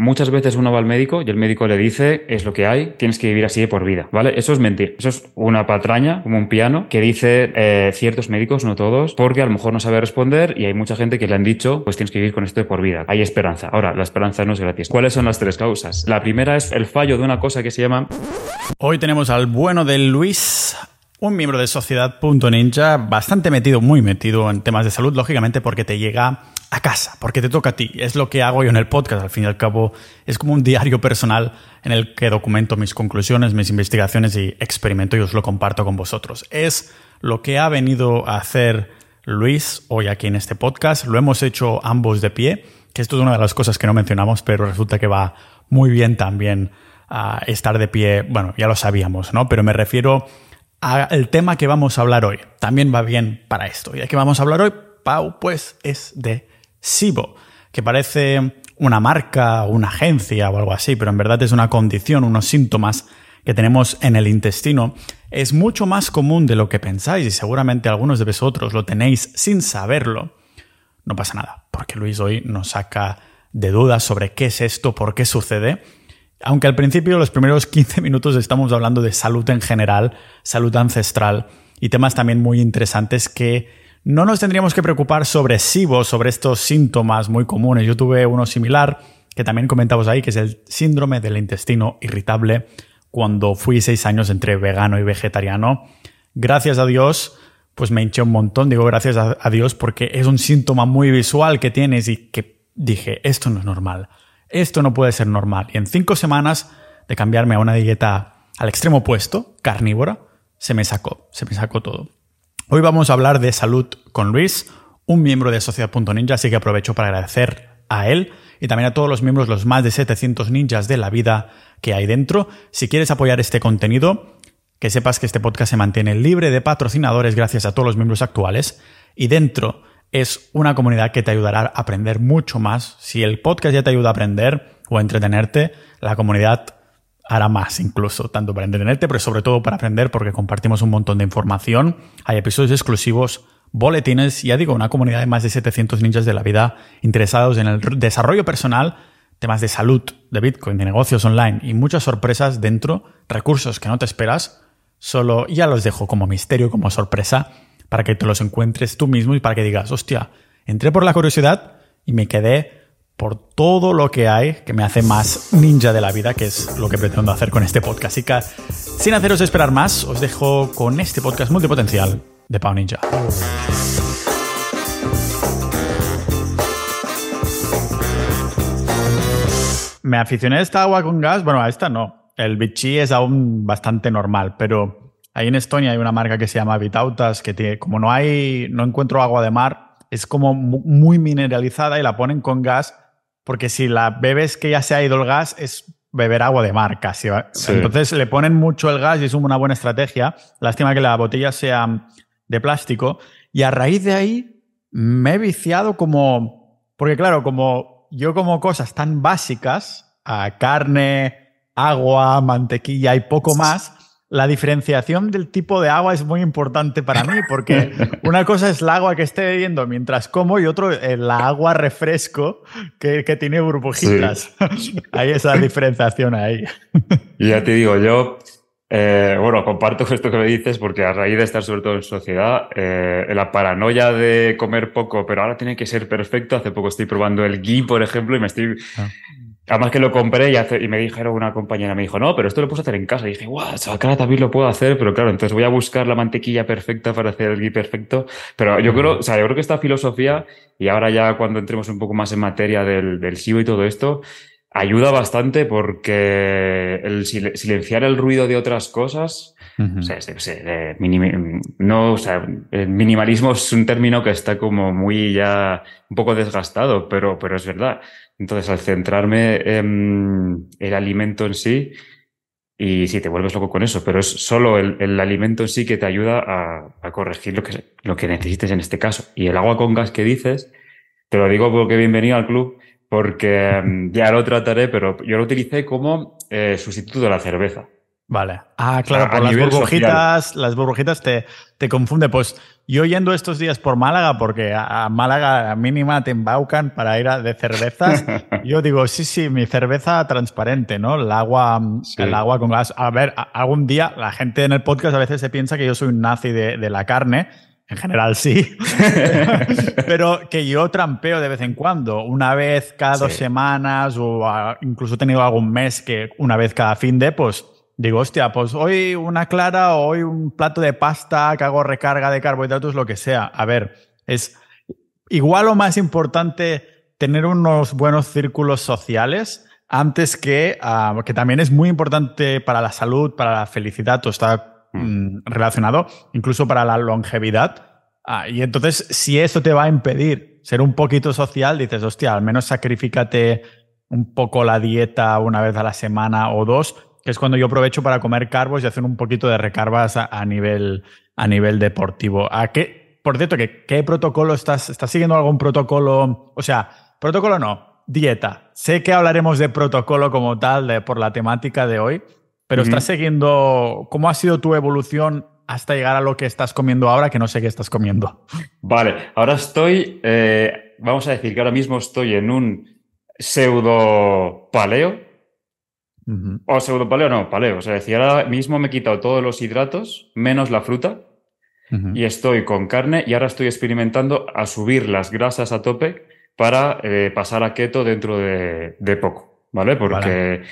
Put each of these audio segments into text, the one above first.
muchas veces uno va al médico y el médico le dice, es lo que hay, tienes que vivir así de por vida, ¿vale? Eso es mentir. Eso es una patraña, como un piano, que dice eh, ciertos médicos, no todos, porque a lo mejor no sabe responder y hay mucha gente que le han dicho, pues tienes que vivir con esto de por vida. Hay esperanza. Ahora, la esperanza no es gratis. ¿Cuáles son las tres causas? La primera es el fallo de una cosa que se llama... Hoy tenemos al bueno de Luis un miembro de Sociedad.ninja bastante metido, muy metido en temas de salud, lógicamente porque te llega a casa, porque te toca a ti. Es lo que hago yo en el podcast, al fin y al cabo es como un diario personal en el que documento mis conclusiones, mis investigaciones y experimento y os lo comparto con vosotros. Es lo que ha venido a hacer Luis hoy aquí en este podcast. Lo hemos hecho ambos de pie, que esto es una de las cosas que no mencionamos, pero resulta que va muy bien también a estar de pie. Bueno, ya lo sabíamos, ¿no? Pero me refiero el tema que vamos a hablar hoy. También va bien para esto. Y el que vamos a hablar hoy, Pau, pues es de SIBO, que parece una marca, una agencia o algo así, pero en verdad es una condición, unos síntomas que tenemos en el intestino. Es mucho más común de lo que pensáis y seguramente algunos de vosotros lo tenéis sin saberlo. No pasa nada, porque Luis hoy nos saca de dudas sobre qué es esto, por qué sucede aunque al principio, los primeros 15 minutos, estamos hablando de salud en general, salud ancestral y temas también muy interesantes que no nos tendríamos que preocupar sobre SIBO, sobre estos síntomas muy comunes. Yo tuve uno similar que también comentamos ahí, que es el síndrome del intestino irritable, cuando fui seis años entre vegano y vegetariano. Gracias a Dios, pues me hinché un montón. Digo gracias a Dios porque es un síntoma muy visual que tienes y que dije, esto no es normal esto no puede ser normal. Y en cinco semanas de cambiarme a una dieta al extremo opuesto, carnívora, se me sacó, se me sacó todo. Hoy vamos a hablar de salud con Luis, un miembro de Sociedad.ninja, así que aprovecho para agradecer a él y también a todos los miembros, los más de 700 ninjas de la vida que hay dentro. Si quieres apoyar este contenido, que sepas que este podcast se mantiene libre de patrocinadores gracias a todos los miembros actuales y dentro es una comunidad que te ayudará a aprender mucho más. Si el podcast ya te ayuda a aprender o a entretenerte, la comunidad hará más incluso, tanto para entretenerte, pero sobre todo para aprender porque compartimos un montón de información. Hay episodios exclusivos, boletines, ya digo, una comunidad de más de 700 ninjas de la vida interesados en el desarrollo personal, temas de salud, de Bitcoin, de negocios online y muchas sorpresas dentro, recursos que no te esperas. Solo ya los dejo como misterio, como sorpresa para que te los encuentres tú mismo y para que digas, hostia, entré por la curiosidad y me quedé por todo lo que hay que me hace más ninja de la vida, que es lo que pretendo hacer con este podcast. Así que, sin haceros esperar más, os dejo con este podcast multipotencial de Pau Ninja. Me aficioné a esta agua con gas, bueno, a esta no. El bichi es aún bastante normal, pero Ahí en Estonia hay una marca que se llama Vitautas, que tiene, como no hay, no encuentro agua de mar, es como muy mineralizada y la ponen con gas, porque si la bebes que ya se ha ido el gas, es beber agua de mar casi. Entonces le ponen mucho el gas y es una buena estrategia. Lástima que la botella sea de plástico. Y a raíz de ahí me he viciado como, porque claro, como yo como cosas tan básicas, a carne, agua, mantequilla y poco más, la diferenciación del tipo de agua es muy importante para mí, porque una cosa es el agua que esté bebiendo mientras como y otro el agua refresco que, tiene burbujitas. hay esa diferenciación ahí. y ya te digo, yo, eh, bueno, comparto esto que me dices, porque a raíz de estar sobre todo en sociedad, eh, la paranoia de comer poco, pero ahora tiene que ser perfecto. Hace poco estoy probando el ghee, por ejemplo, y me estoy... Ah. Además que lo compré y, me dijeron una compañera, me dijo, no, pero esto lo puedes hacer en casa. Y dije, guau, acá también lo puedo hacer, pero claro, entonces voy a buscar la mantequilla perfecta para hacer el ghee perfecto. Pero yo creo, o sea, yo creo que esta filosofía, y ahora ya cuando entremos un poco más en materia del, del SIBO y todo esto, ayuda bastante porque el silenciar el ruido de otras cosas, o sea, no, o sea, el minimalismo es un término que está como muy ya un poco desgastado, pero, pero es verdad. Entonces, al centrarme en el alimento en sí, y sí, te vuelves loco con eso, pero es solo el, alimento en sí que te ayuda a, corregir lo que, lo que necesites en este caso. Y el agua con gas que dices, te lo digo porque bienvenido al club, porque em, ya lo trataré, pero yo lo utilicé como eh, sustituto de la cerveza. Vale. Ah, claro, por las burbujitas, las burbujitas te, te confunde. Pues Yo yendo estos días por Málaga, porque a, Málaga mínima te embaucan para ir a de cervezas, yo digo, sí, sí, mi cerveza transparente, ¿no? El agua, el agua con gas. A ver, algún día la gente en el podcast a veces se piensa que yo soy un nazi de, de la carne. En general sí, pero que yo trampeo de vez en cuando, una vez cada dos semanas o incluso he tenido algún mes que una vez cada fin de, pues digo, hostia, pues hoy una clara o hoy un plato de pasta que hago recarga de carbohidratos, lo que sea. A ver, es igual o más importante tener unos buenos círculos sociales antes que, ah, que también es muy importante para la salud, para la felicidad, todo está Mm, relacionado incluso para la longevidad. Ah, y entonces, si eso te va a impedir ser un poquito social, dices, hostia, al menos sacrificate un poco la dieta una vez a la semana o dos, que es cuando yo aprovecho para comer carbos y hacer un poquito de recargas a, nivel, a nivel deportivo. ¿A qué, por cierto, ¿qué, protocolo estás, estás siguiendo algún protocolo? O sea, protocolo no, dieta. Sé que hablaremos de protocolo como tal por la temática de hoy, pero estás siguiendo, ¿cómo ha sido tu evolución hasta llegar a lo que estás comiendo ahora, que no sé qué estás comiendo? Vale, ahora estoy, eh, vamos a decir que ahora mismo estoy en un pseudo paleo. O pseudo paleo, no, paleo. O sea, decir, ahora mismo me he quitado todos los hidratos, menos la fruta, y estoy con carne, y ahora estoy experimentando a subir las grasas a tope para eh, pasar a keto dentro de, poco, ¿vale? Porque...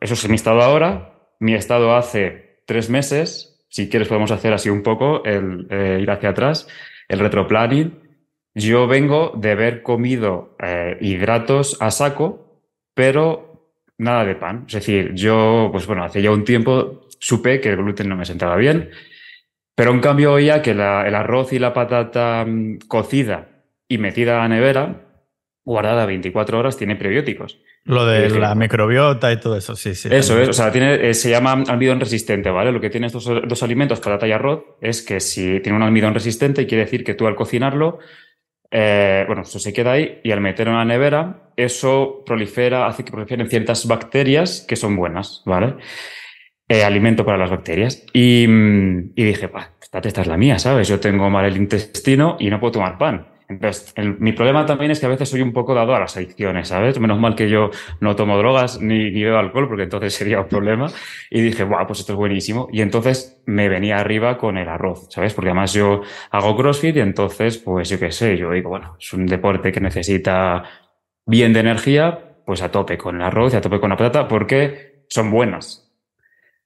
Eso es mi estado ahora. Mi estado hace tres meses. Si quieres, podemos hacer así un poco, el eh, ir hacia atrás, el retroplanning. Yo vengo de haber comido eh, hidratos a saco, pero nada de pan. Es decir, yo, pues bueno, hace ya un tiempo supe que el gluten no me sentaba bien, pero en cambio oía que el arroz y la patata mm, cocida y metida a la nevera, guardada 24 horas, tiene prebióticos. Lo de la microbiota y todo eso, sí, sí. Eso es, o sea, tiene, eh, se llama almidón resistente, ¿vale? Lo que tienen estos dos alimentos, patata y arroz, es que si tiene un almidón resistente, quiere decir que tú al cocinarlo, eh, bueno, eso se queda ahí y al meterlo en la nevera, eso prolifera, hace que proliferen ciertas bacterias que son buenas, ¿vale? Eh, alimento para las bacterias. Y, mm, y dije, esta esta es la mía, ¿sabes? Yo tengo mal el intestino y no puedo tomar pan. Entonces, mi problema también es que a veces soy un poco dado a las adicciones, ¿sabes? Menos mal que yo no tomo drogas ni, ni bebo alcohol, porque entonces sería un problema. Y dije, wow, pues esto es buenísimo. Y entonces me venía arriba con el arroz, ¿sabes? Porque además yo hago CrossFit y entonces, pues yo qué sé, yo digo, bueno, es un deporte que necesita bien de energía, pues a tope con el arroz y a tope con la patata, porque son buenas.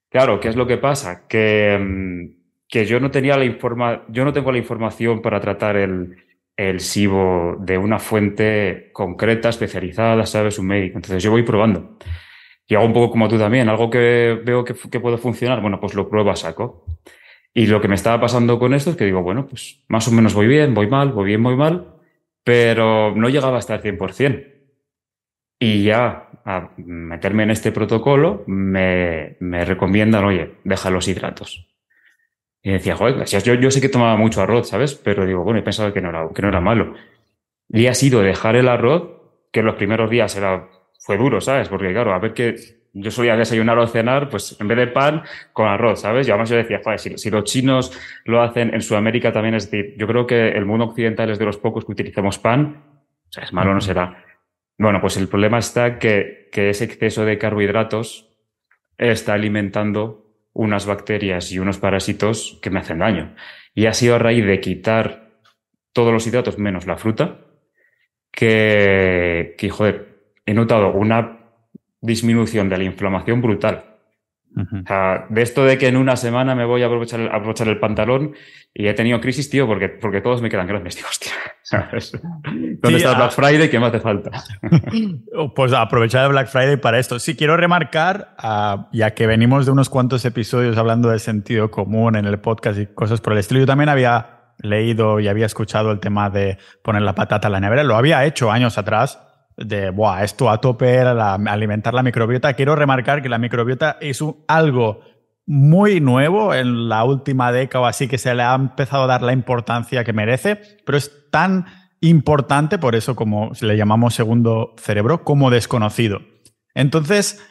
Claro, ¿qué es lo que pasa? Que, mm, que yo no tenía la informa, yo no tengo la información para tratar el, el SIBO de una fuente concreta, especializada, sabes, un médico. Entonces yo voy probando. Y hago un poco como tú también, algo que veo que, puede funcionar, bueno, pues lo pruebo a saco. Y lo que me estaba pasando con esto es que digo, bueno, pues más o menos voy bien, voy mal, voy bien, voy mal, pero no llegaba hasta el 100%. Y ya a meterme en este protocolo me, me recomiendan, oye, deja los hidratos. Y decía, joder, yo, yo sé que tomaba mucho arroz, ¿sabes? Pero digo, bueno, he pensado que no era, que no era malo. Y ha sido dejar el arroz, que en los primeros días era, fue duro, ¿sabes? Porque claro, a ver que yo solía desayunar o cenar, pues en vez de pan, con arroz, ¿sabes? Y además yo decía, joder, si, los chinos lo hacen en Sudamérica también, es decir, yo creo que el mundo occidental es de los pocos que utilizamos pan, o sea, es malo no será. Bueno, pues el problema está que, que ese exceso de carbohidratos está alimentando unas bacterias y unos parásitos que me hacen daño. Y ha sido a raíz de quitar todos los hidratos menos la fruta que, que joder, he notado una disminución de la inflamación brutal de esto de que en una semana me voy a aprovechar el, aprovechar el pantalón y he tenido crisis, tío, porque, porque todos me quedan grandes, tío, hostia. ¿Dónde está Black Friday? ¿Qué me hace falta? pues aprovechar el Black Friday para esto. Sí, quiero remarcar, ah, ya que venimos de unos cuantos episodios hablando del sentido común en el podcast y cosas por el estilo, yo también había leído y había escuchado el tema de poner la patata en la nevera. Lo había hecho años atrás de, Buah, esto a tope era alimentar la microbiota. Quiero remarcar que la microbiota es algo muy nuevo en la última década o así que se le ha empezado a dar la importancia que merece, pero es tan importante, por eso como le llamamos segundo cerebro, como desconocido. Entonces,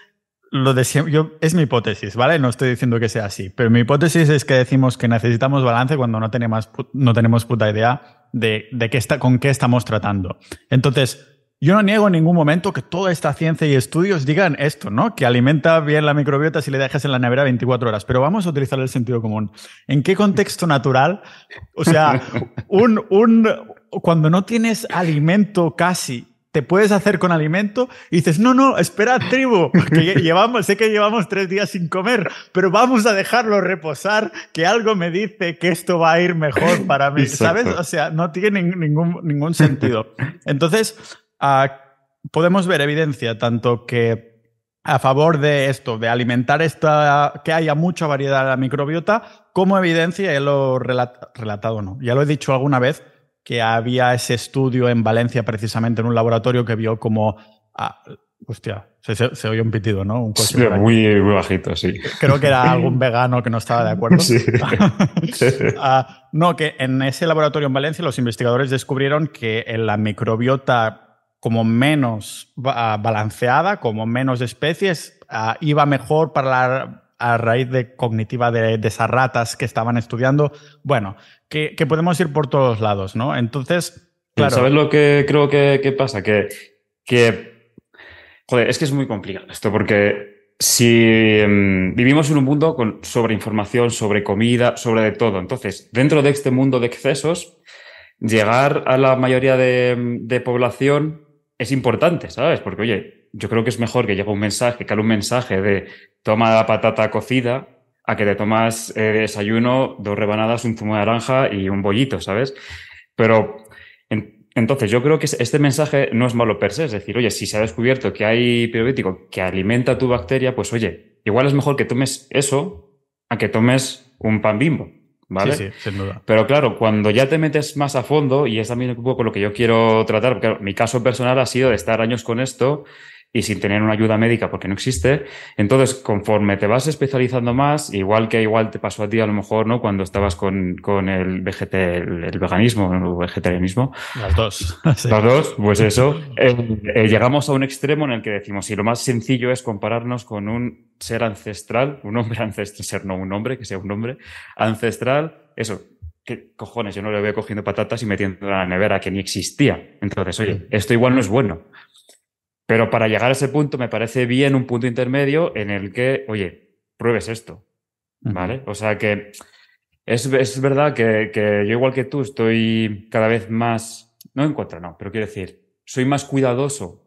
lo de yo, es mi hipótesis, ¿vale? No estoy diciendo que sea así, pero mi hipótesis es que decimos que necesitamos balance cuando no tenemos, no tenemos puta idea de, de qué está, con qué estamos tratando. Entonces, yo no niego en ningún momento que toda esta ciencia y estudios digan esto, ¿no? Que alimenta bien la microbiota si le dejas en la nevera 24 horas. Pero vamos a utilizar el sentido común. ¿En qué contexto natural? O sea, un, un, cuando no tienes alimento casi, te puedes hacer con alimento y dices, no, no, espera, tribu, que llevamos, sé que llevamos tres días sin comer, pero vamos a dejarlo reposar, que algo me dice que esto va a ir mejor para mí, ¿sabes? O sea, no tiene ningún, ningún sentido. Entonces, podemos ver evidencia tanto que a favor de esto, de alimentar esta, que haya mucha variedad de la microbiota, como evidencia, ya lo he relatado, no, ya lo he dicho alguna vez, que había ese estudio en Valencia precisamente en un laboratorio que vio como... Ah, hostia, se, oye un pitido, ¿no? Un coche muy, muy bajito, sí. Creo que era algún vegano que no estaba de acuerdo. Sí. Ah, no, que en ese laboratorio en Valencia los investigadores descubrieron que en la microbiota como menos balanceada, como menos especies, ah, iba mejor para la a raíz de cognitiva de, esas ratas que estaban estudiando. Bueno, que, podemos ir por todos lados, ¿no? Entonces, claro. ¿Sabes lo que creo que, pasa? Que, joder, es que es muy complicado esto, porque si em, vivimos en un mundo con sobre información, sobre comida, sobre de todo. Entonces, dentro de este mundo de excesos, llegar a la mayoría de población es importante, ¿sabes? Porque, oye, yo creo que es mejor que llegue un mensaje, que un mensaje de toma la patata cocida a que te tomas eh, desayuno, dos rebanadas, un zumo de naranja y un bollito, ¿sabes? Pero entonces yo creo que este mensaje no es malo per se, es decir, oye, si se ha descubierto que hay probiótico que alimenta tu bacteria, pues oye, igual es mejor que tomes eso a que tomes un pan bimbo. ¿Vale? Sí, sí, sin duda. Pero claro, cuando ya te metes más a fondo, y es también un poco lo que yo quiero tratar, porque mi caso personal ha sido de estar años con esto y sin tener una ayuda médica porque no existe. Entonces, conforme te vas especializando más, igual que igual te pasó a ti a lo mejor, ¿no? Cuando estabas con, con el, VGT, el, veganismo, el vegetarianismo. Las dos. Las dos, pues eso. Eh, eh, llegamos a un extremo en el que decimos, si lo más sencillo es compararnos con un ser ancestral, un hombre ancestral, ser no un hombre, que sea un hombre ancestral, eso, ¿qué cojones? Yo no le voy cogiendo patatas y metiendo en la nevera que ni existía. Entonces, oye, esto igual no es bueno. Pero para llegar a ese punto me parece bien un punto intermedio en el que, oye, pruebes esto. ¿Vale? O sea que es, es verdad que, que, yo igual que tú estoy cada vez más, no en contra, no, pero quiero decir, soy más cuidadoso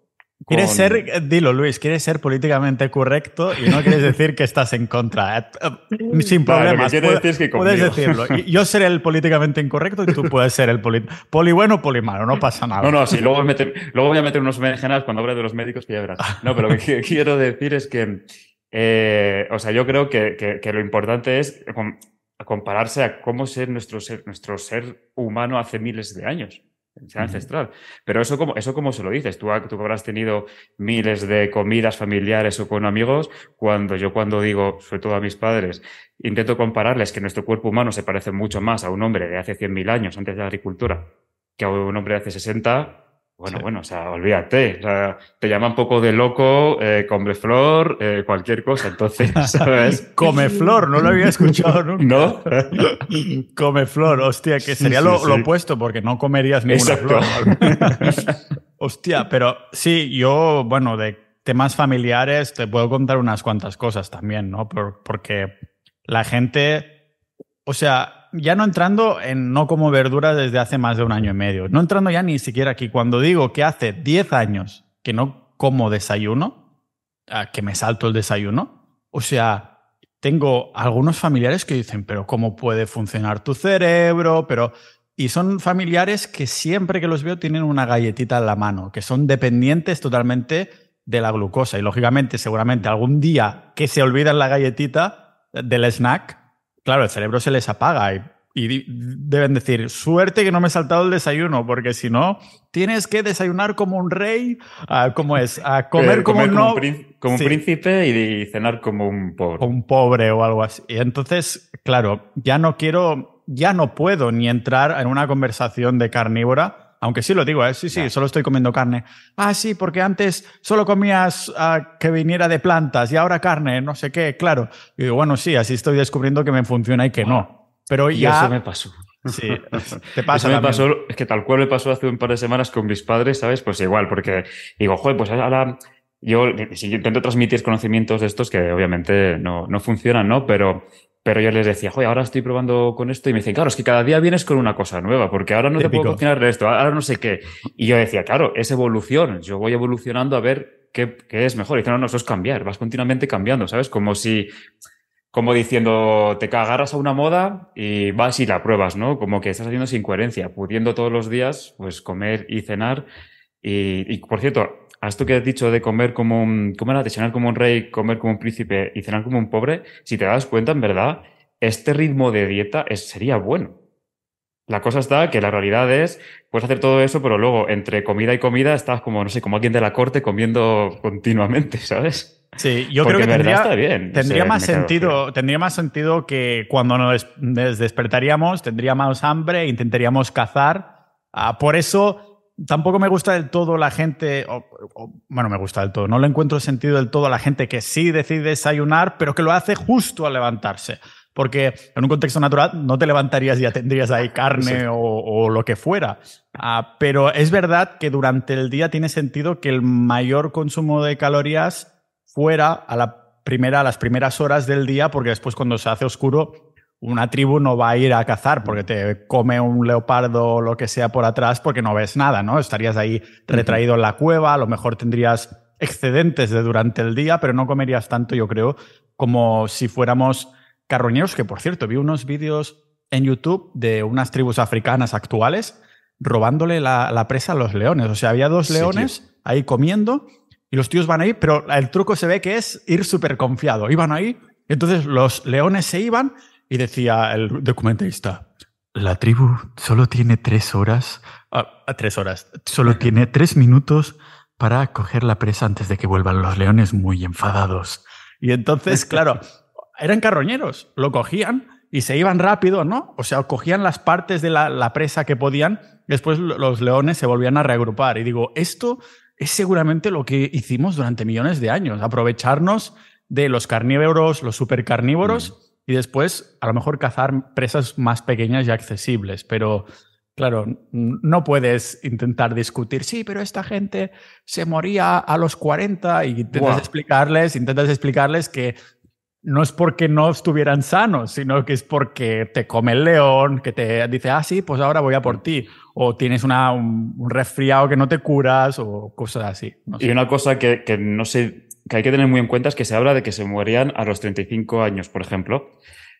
Quieres ser, dilo Luis, quieres ser políticamente correcto y no quieres decir que estás en contra. Eh, eh, sin problemas. puedes decirlo. Yo seré el políticamente incorrecto y tú puedes ser el poli, poli bueno o poli malo, no pasa nada. No, no, sí, luego, luego voy a meter unos berenjenas cuando hable de los médicos que ya verás. No, pero lo que quiero decir es que, eh, o sea, yo creo que, que, lo importante es compararse a cómo ser nuestro ser, nuestro ser humano hace miles de años ancestral. Pero eso como, eso como se lo dices, tú, tú habrás tenido miles de comidas familiares o con amigos, cuando yo cuando digo, sobre todo a mis padres, intento compararles que nuestro cuerpo humano se parece mucho más a un hombre de hace 100.000 años antes de la agricultura que a un hombre de hace 60, bueno, bueno, o sea, olvídate. O sea, te llama un poco de loco, eh, come flor, eh, cualquier cosa. Entonces, ¿sabes? come flor, no lo había escuchado nunca. ¿No? come flor, hostia, que sería lo, opuesto, porque no comerías ninguna flor. hostia, pero sí, yo, bueno, de temas familiares te puedo contar unas cuantas cosas también, ¿no? porque la gente, o sea, ya no entrando en no como verdura desde hace más de un año y medio, no entrando ya ni siquiera aquí, cuando digo que hace 10 años que no como desayuno, que me salto el desayuno, o sea, tengo algunos familiares que dicen, pero ¿cómo puede funcionar tu cerebro? Pero... Y son familiares que siempre que los veo tienen una galletita en la mano, que son dependientes totalmente de la glucosa. Y lógicamente, seguramente algún día que se olvidan la galletita del snack, claro, el cerebro se les apaga y, deben decir, suerte que no me he saltado el desayuno, porque si no, tienes que desayunar como un rey, ¿cómo es? A comer, como, un, príncipe y cenar como un pobre. Un pobre o algo así. Y entonces, claro, ya no quiero, ya no puedo ni entrar en una conversación de carnívora Aunque sí lo digo, ¿eh? sí, sí, solo estoy comiendo carne. Ah, sí, porque antes solo comías uh, que viniera de plantas y ahora carne, no sé qué, claro. Y digo, bueno, sí, así estoy descubriendo que me funciona y que no. Pero y ya... eso me pasó. Sí, te pasa. Eso me pasó, es que tal cual me pasó hace un par de semanas con mis padres, ¿sabes? Pues igual, porque digo, joder, pues ahora yo, si intento transmitir conocimientos de estos que obviamente no, no funcionan, ¿no? Pero pero yo les decía, joder, ahora estoy probando con esto y me dicen, claro, es que cada día vienes con una cosa nueva, porque ahora no te puedo cocinar de esto, ahora no sé qué. Y yo decía, claro, es evolución, yo voy evolucionando a ver qué, qué es mejor. Y dicen, no, no, eso es cambiar, vas continuamente cambiando, ¿sabes? Como si, como diciendo, te agarras a una moda y vas y la pruebas, ¿no? Como que estás haciendo sin coherencia, pudiendo todos los días, pues comer y cenar. Y, y por cierto, a esto que has dicho de comer como un, ¿cómo era? De cenar como un rey, comer como un príncipe y cenar como un pobre, si te das cuenta, en verdad, este ritmo de dieta es, sería bueno. La cosa está que la realidad es, puedes hacer todo eso, pero luego entre comida y comida estás como, no sé, como alguien de la corte comiendo continuamente, ¿sabes? Sí, yo Porque creo que tendría, está bien. tendría más sentido, tendría más sentido que cuando nos des- despertaríamos tendríamos hambre e intentaríamos cazar. Ah, por eso tampoco me gusta del todo la gente, o- o- bueno, me gusta del todo, no le encuentro sentido del todo a la gente que sí decide desayunar, pero que lo hace justo al levantarse. Porque en un contexto natural no te levantarías y ya tendrías ahí carne Sí. o, o lo que fuera. Ah, pero es verdad que durante el día tiene sentido que el mayor consumo de calorías fuera a la primera, a las primeras horas del día, porque después cuando se hace oscuro, una tribu no va a ir a cazar porque te come un leopardo o lo que sea por atrás porque no ves nada, ¿no? Estarías ahí retraído en la cueva, a lo mejor tendrías excedentes de durante el día, pero no comerías tanto, yo creo, como si fuéramos carroñeros, que por cierto, vi unos vídeos en YouTube de unas tribus africanas actuales robándole la, la presa a los leones. O sea, había dos Sí, leones ahí comiendo y los tíos van ahí, pero el truco se ve que es ir súper confiado. Iban ahí, entonces los leones se iban y decía el documentalista, la tribu solo tiene tres horas, ah, tres horas, solo tiene tres minutos para coger la presa antes de que vuelvan los leones muy enfadados. Y entonces, claro, eran carroñeros, lo cogían y se iban rápido, ¿no? O sea, cogían las partes de la, la presa que podían, después lo- los leones se volvían a reagrupar. Y digo, esto es seguramente lo que hicimos durante millones de años, aprovecharnos de los carnívoros, los supercarnívoros, y después a lo mejor cazar presas más pequeñas y accesibles. Pero claro, no puedes intentar discutir, sí, pero esta gente se moría a los 40 y intentas Buah. explicarles, intentas explicarles que no es porque no estuvieran sanos, sino que es porque te come el león, que te dice, ah, sí, pues ahora voy a por ti. O tienes una, un, un resfriado que no te curas o cosas así. No sé. Y una cosa que, que no sé, que hay que tener muy en cuenta es que se habla de que se morían a los 35 años, por ejemplo.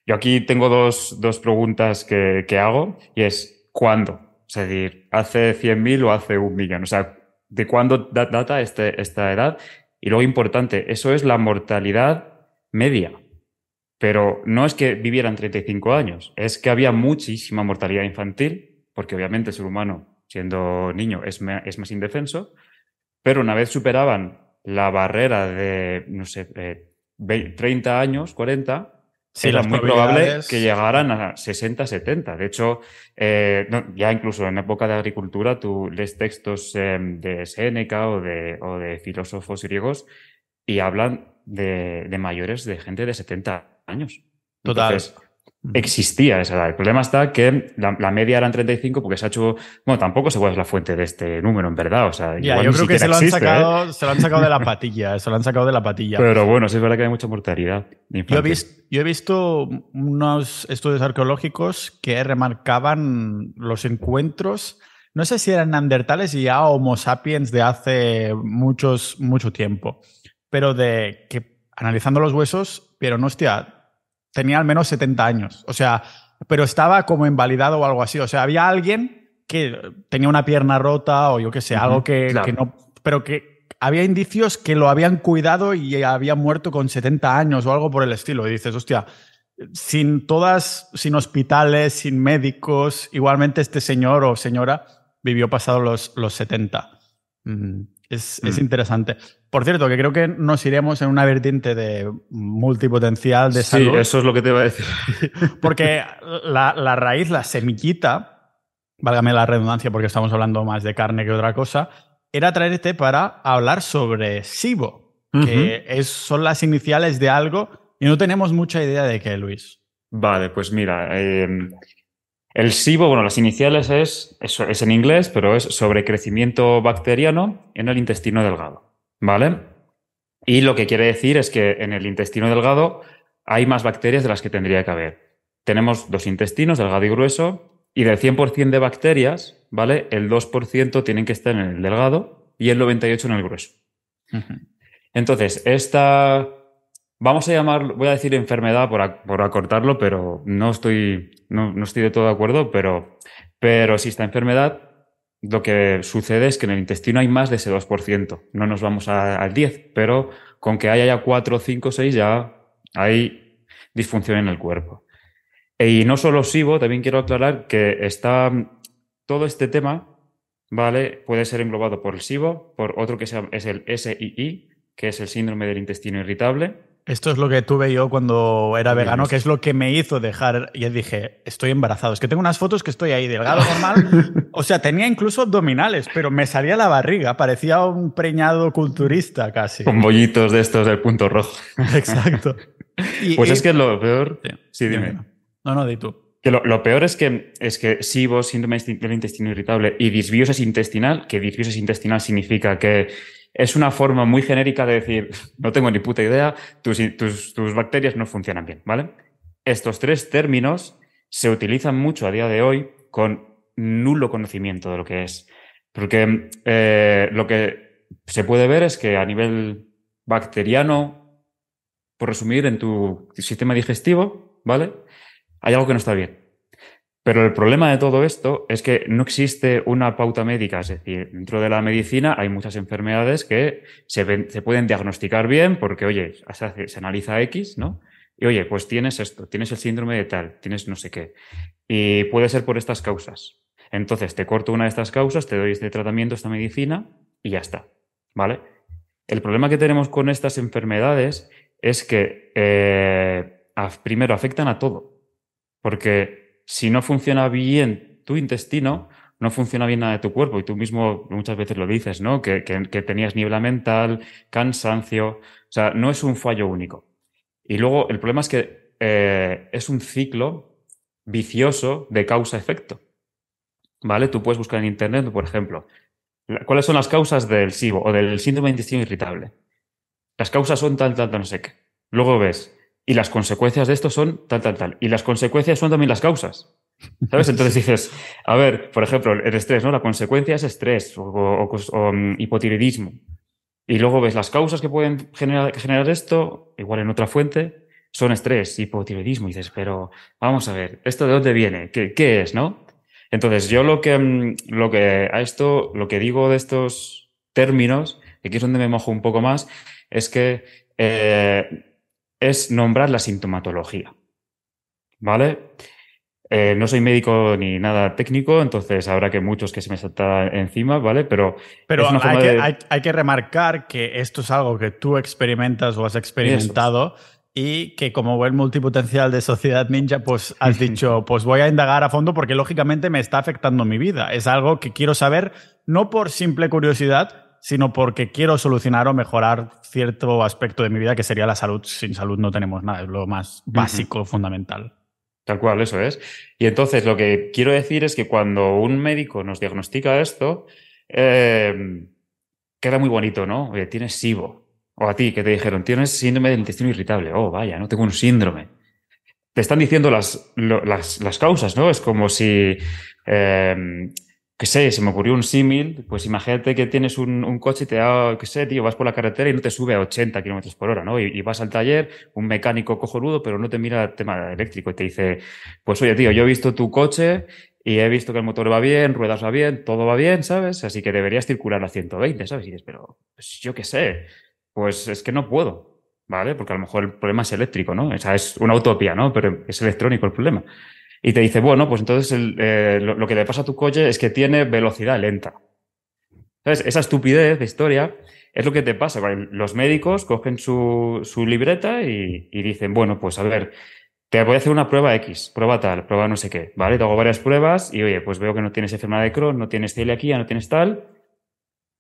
Yo aquí tengo dos, dos preguntas que, que hago y es ¿cuándo? Es decir, ¿hace 100.000 o hace un millón? O sea, ¿de cuándo da- data este, esta edad? Y luego, importante, eso es la mortalidad media. Pero no es que vivieran 35 años, es que había muchísima mortalidad infantil, porque obviamente el ser humano, siendo niño, es, es más indefenso, pero una vez superaban la barrera de, no sé, eh, ve- 30 años, 40, Sí, era muy probable que llegaran a 60, 70. De hecho, eh, no, ya incluso en época de agricultura, tú lees textos eh, de Séneca o de, o de filósofos griegos y hablan de, de mayores de gente de 70 años. Total. Entonces, existía esa edad. El problema está que la, la media eran 35 porque se ha hecho... Bueno, tampoco sé cuál es la fuente de este número, en verdad. O sea, Ya, igual yo ni creo que se lo, han existe, ¿eh? sacado, se lo han sacado de la patilla, se lo han sacado de la patilla. Pero bueno, sí es verdad que hay mucha mortalidad. Yo he, infantil. vis- yo he visto unos estudios arqueológicos que remarcaban los encuentros, no sé si eran neandertales y ya Homo sapiens de hace muchos, mucho tiempo, pero de que analizando los huesos, pero no, hostia, tenía al menos 70 años, o sea, pero estaba como invalidado o algo así, o sea, había alguien que tenía una pierna rota o yo qué sé, algo que, claro. que no, pero que había indicios que lo habían cuidado y había muerto con 70 años o algo por el estilo. Y dices, hostia, sin todas, sin hospitales, sin médicos, igualmente este señor o señora vivió pasado los, los 70. Mm, Es, es Mm. interesante. Por cierto, que creo que nos iremos en una vertiente de multipotencial de Sí, salud. eso es lo que te iba a decir. Porque la, la raíz, la semillita, válgame la redundancia porque estamos hablando más de carne que otra cosa, era traerte para hablar sobre SIBO, que es, son las iniciales de algo y no tenemos mucha idea de qué, Luis. Vale, pues mira, em, el SIBO, bueno, las iniciales es, es, en inglés, pero es sobre crecimiento bacteriano en el intestino delgado, ¿vale? Y lo que quiere decir es que en el intestino delgado hay más bacterias de las que tendría que haber. Tenemos dos intestinos, delgado y grueso, y del 100% de bacterias, ¿vale? El 2% tienen que estar en el delgado y el 98% en el grueso. Entonces, esta, vamos a llamar, voy a decir enfermedad por, acortarlo, pero no estoy, no, estoy de todo de acuerdo, pero, pero si esta enfermedad, lo que sucede es que en el intestino hay más de ese 2%. No nos vamos al 10, pero con que haya ya 4, 5, 6 ya hay disfunción en el cuerpo. Y no solo SIBO, también quiero aclarar que está todo este tema, ¿vale? Puede ser englobado por el SIBO, por otro que es el SII, que es el síndrome del intestino irritable. Esto es lo que tuve yo cuando era vegano, que es lo que me hizo dejar. Y dije, estoy embarazado. Es que tengo unas fotos que estoy ahí delgado normal. O sea, tenía incluso abdominales, pero me salía la barriga. Parecía un preñado culturista casi. Con bollitos de estos del punto rojo. Exacto. pues es que lo peor. Sí, dime. No, no, di tú. Que lo, peor es que, es que SIBO, síndrome del intestino irritable, y disbiosis intestinal, que disbiosis intestinal significa que es una forma muy genérica de decir, no tengo ni puta idea, tus, tus, tus bacterias no funcionan bien, ¿vale? Estos tres términos se utilizan mucho a día de hoy con nulo conocimiento de lo que es. Porque eh, lo que se puede ver es que a nivel bacteriano, por resumir, en tu sistema digestivo, ¿vale? hay algo que no está bien. Pero el problema de todo esto es que no existe una pauta médica, es decir, dentro de la medicina hay muchas enfermedades que se, pueden diagnosticar bien porque, oye, se, analiza X, ¿no? Y oye, pues tienes esto, tienes el síndrome de tal, tienes no sé qué. Y puede ser por estas causas. Entonces, te corto una de estas causas, te doy este tratamiento, esta medicina y ya está. ¿Vale? El problema que tenemos con estas enfermedades es que eh, primero afectan a todo. Porque si no funciona bien tu intestino, no funciona bien nada de tu cuerpo. Y tú mismo muchas veces lo dices, ¿no? Que, tenías niebla mental, cansancio. O sea, no es un fallo único. Y luego el problema es que eh, es un ciclo vicioso de causa-efecto. ¿Vale? Tú puedes buscar en Internet, por ejemplo, ¿cuáles son las causas del SIBO o del síndrome de intestino irritable? Las causas son tal, tal, tal, no sé qué. Luego ves y las consecuencias de esto son tal, tal, tal. Y las consecuencias son también las causas. ¿Sabes? Entonces dices, a ver, por ejemplo, el estrés, ¿no? La consecuencia es estrés o, mm, hipotiroidismo. Y luego ves las causas que pueden generar, generar esto, igual en otra fuente, son estrés, hipotiroidismo. Y dices, pero vamos a ver, ¿esto de dónde viene? ¿Qué, qué es, no? Entonces, yo lo que, mm, lo que a esto, lo que digo de estos términos, aquí es donde me mojo un poco más, es que eh, es nombrar la sintomatología. ¿Vale? Eh, no soy médico ni nada técnico, entonces habrá que muchos que se me saltan encima, ¿vale? Pero, Pero hay, que, hay, que, remarcar que esto es algo que tú experimentas o has experimentado y que como buen multipotencial de Sociedad Ninja, pues has dicho, pues voy a indagar a fondo porque lógicamente me está afectando mi vida. Es algo que quiero saber no por simple curiosidad, sino porque quiero solucionar o mejorar cierto aspecto de mi vida que sería la salud. Sin salud no tenemos nada, es lo más básico, fundamental. Tal cual, eso es. Y entonces lo que quiero decir es que cuando un médico nos diagnostica esto, eh, queda muy bonito, ¿no? Oye, tienes SIBO. O a ti, que te dijeron, tienes síndrome del intestino irritable. Oh, vaya, no tengo un síndrome. Te están diciendo las, las, causas, ¿no? Es como si eh, que sé, se me ocurrió un símil, pues imagínate que tienes un, coche y te da, qué sé, tío, vas por la carretera y no te sube a 80 kilómetros por hora, ¿no? Y, vas al taller, un mecánico cojonudo, pero no te mira el tema eléctrico y te dice, pues oye, tío, yo he visto tu coche y he visto que el motor va bien, ruedas va bien, todo va bien, ¿sabes? Así que deberías circular a 120, ¿sabes? Y dices, pero, pues yo qué sé, pues es que no puedo, ¿vale? Porque a lo mejor el problema es eléctrico, ¿no? O sea, es una utopía, ¿no? Pero es electrónico el problema y te dice, bueno, pues entonces eh, lo, que le pasa a tu coche es que tiene velocidad lenta. ¿Sabes? Esa estupidez de historia es lo que te pasa. Los médicos cogen su, su libreta y, dicen, bueno, pues a ver, te voy a hacer una prueba X, prueba tal, prueba no sé qué, ¿vale? Te hago varias pruebas y oye, pues veo que no tienes enfermedad de Crohn, no tienes celiaquía, no tienes tal,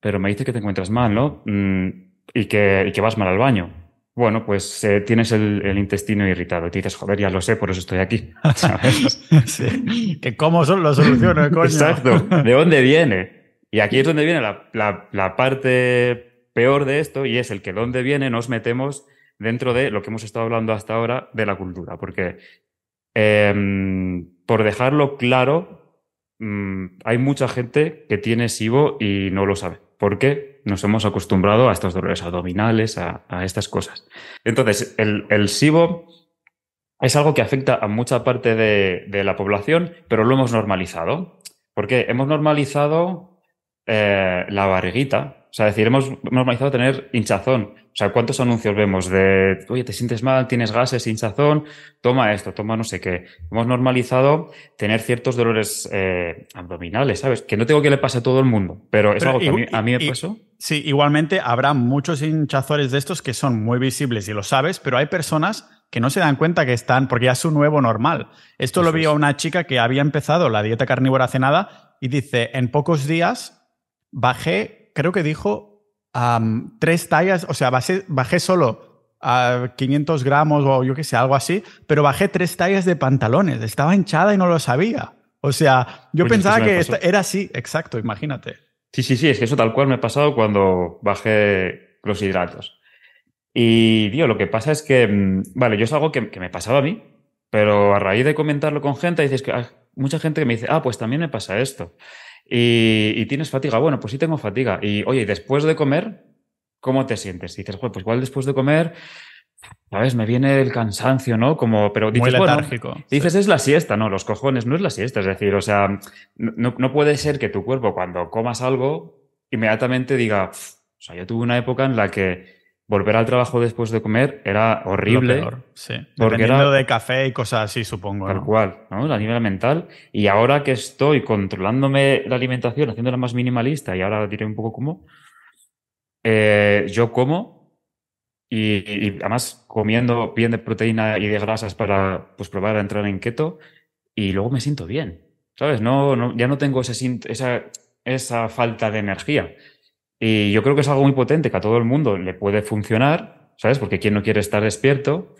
pero me dice que te encuentras mal, ¿no? Mm, y, que, y que vas mal al baño. Bueno, pues eh, tienes el, el, intestino irritado y te dices, joder, ya lo sé, por eso estoy aquí. ¿sabes? sí. Que cómo son las soluciones, coño. Exacto. ¿De dónde viene? Y aquí es donde viene la, la, la parte peor de esto y es el que dónde viene nos metemos dentro de lo que hemos estado hablando hasta ahora de la cultura. Porque, eh, por dejarlo claro, mmm, hay mucha gente que tiene SIBO y no lo sabe. ¿Por qué? Nos hemos acostumbrado a estos dolores abdominales, a, estas cosas. Entonces, el, SIBO es algo que afecta a mucha parte de, de la población, pero lo hemos normalizado. Porque hemos normalizado eh, la barriguita. O sea, decir, hemos normalizado tener hinchazón. O sea, ¿cuántos anuncios vemos de, oye, te sientes mal, tienes gases, hinchazón, toma esto, toma no sé qué? Hemos normalizado tener ciertos dolores eh, abdominales, ¿sabes? Que no tengo que le pase a todo el mundo, pero es pero algo que a mí, a mí me pasó. Sí, igualmente habrá muchos hinchazores de estos que son muy visibles y lo sabes, pero hay personas que no se dan cuenta que están, porque ya es su nuevo normal. Esto Eso lo vi a una chica que había empezado la dieta carnívora hace nada y dice, en pocos días bajé, creo que dijo, um, tres tallas, o sea, bajé, bajé solo a 500 gramos o yo qué sé, algo así, pero bajé tres tallas de pantalones. Estaba hinchada y no lo sabía. O sea, yo pensaba que era así, exacto, imagínate. Sí, sí, sí, es que eso tal cual me ha pasado cuando bajé los hidratos. Y, tío, lo que pasa es que, mm, vale, yo es algo que, que me pasaba a mí, pero a raíz de comentarlo con gente, dices que hay mucha gente que me dice, ah, pues también me pasa esto. Y, y, tienes fatiga. Bueno, pues sí tengo fatiga. Y oye, después de comer, ¿cómo te sientes? Y dices, pues igual después de comer, ¿sabes? Me viene el cansancio, ¿no? Como, pero dices, Muy letárgico. Bueno, dices, sí. es la siesta, no, los cojones, no es la siesta. Es decir, o sea, no, no puede ser que tu cuerpo, cuando comas algo, inmediatamente diga, o sea, yo tuve una época en la que volver al trabajo después de comer era horrible. Peor, sí. Porque Dependiendo era, de café y cosas así, supongo. Tal ¿no? cual, ¿no? A nivel mental. Y ahora que estoy controlándome la alimentación, haciéndola más minimalista, y ahora diré un poco cómo, eh, yo como y, y, además comiendo bien de proteína y de grasas para pues, probar a entrar en keto y luego me siento bien. ¿Sabes? No, no, ya no tengo ese, esa, esa falta de energía. Y yo creo que es algo muy potente que a todo el mundo le puede funcionar, ¿sabes? Porque quien no quiere estar despierto.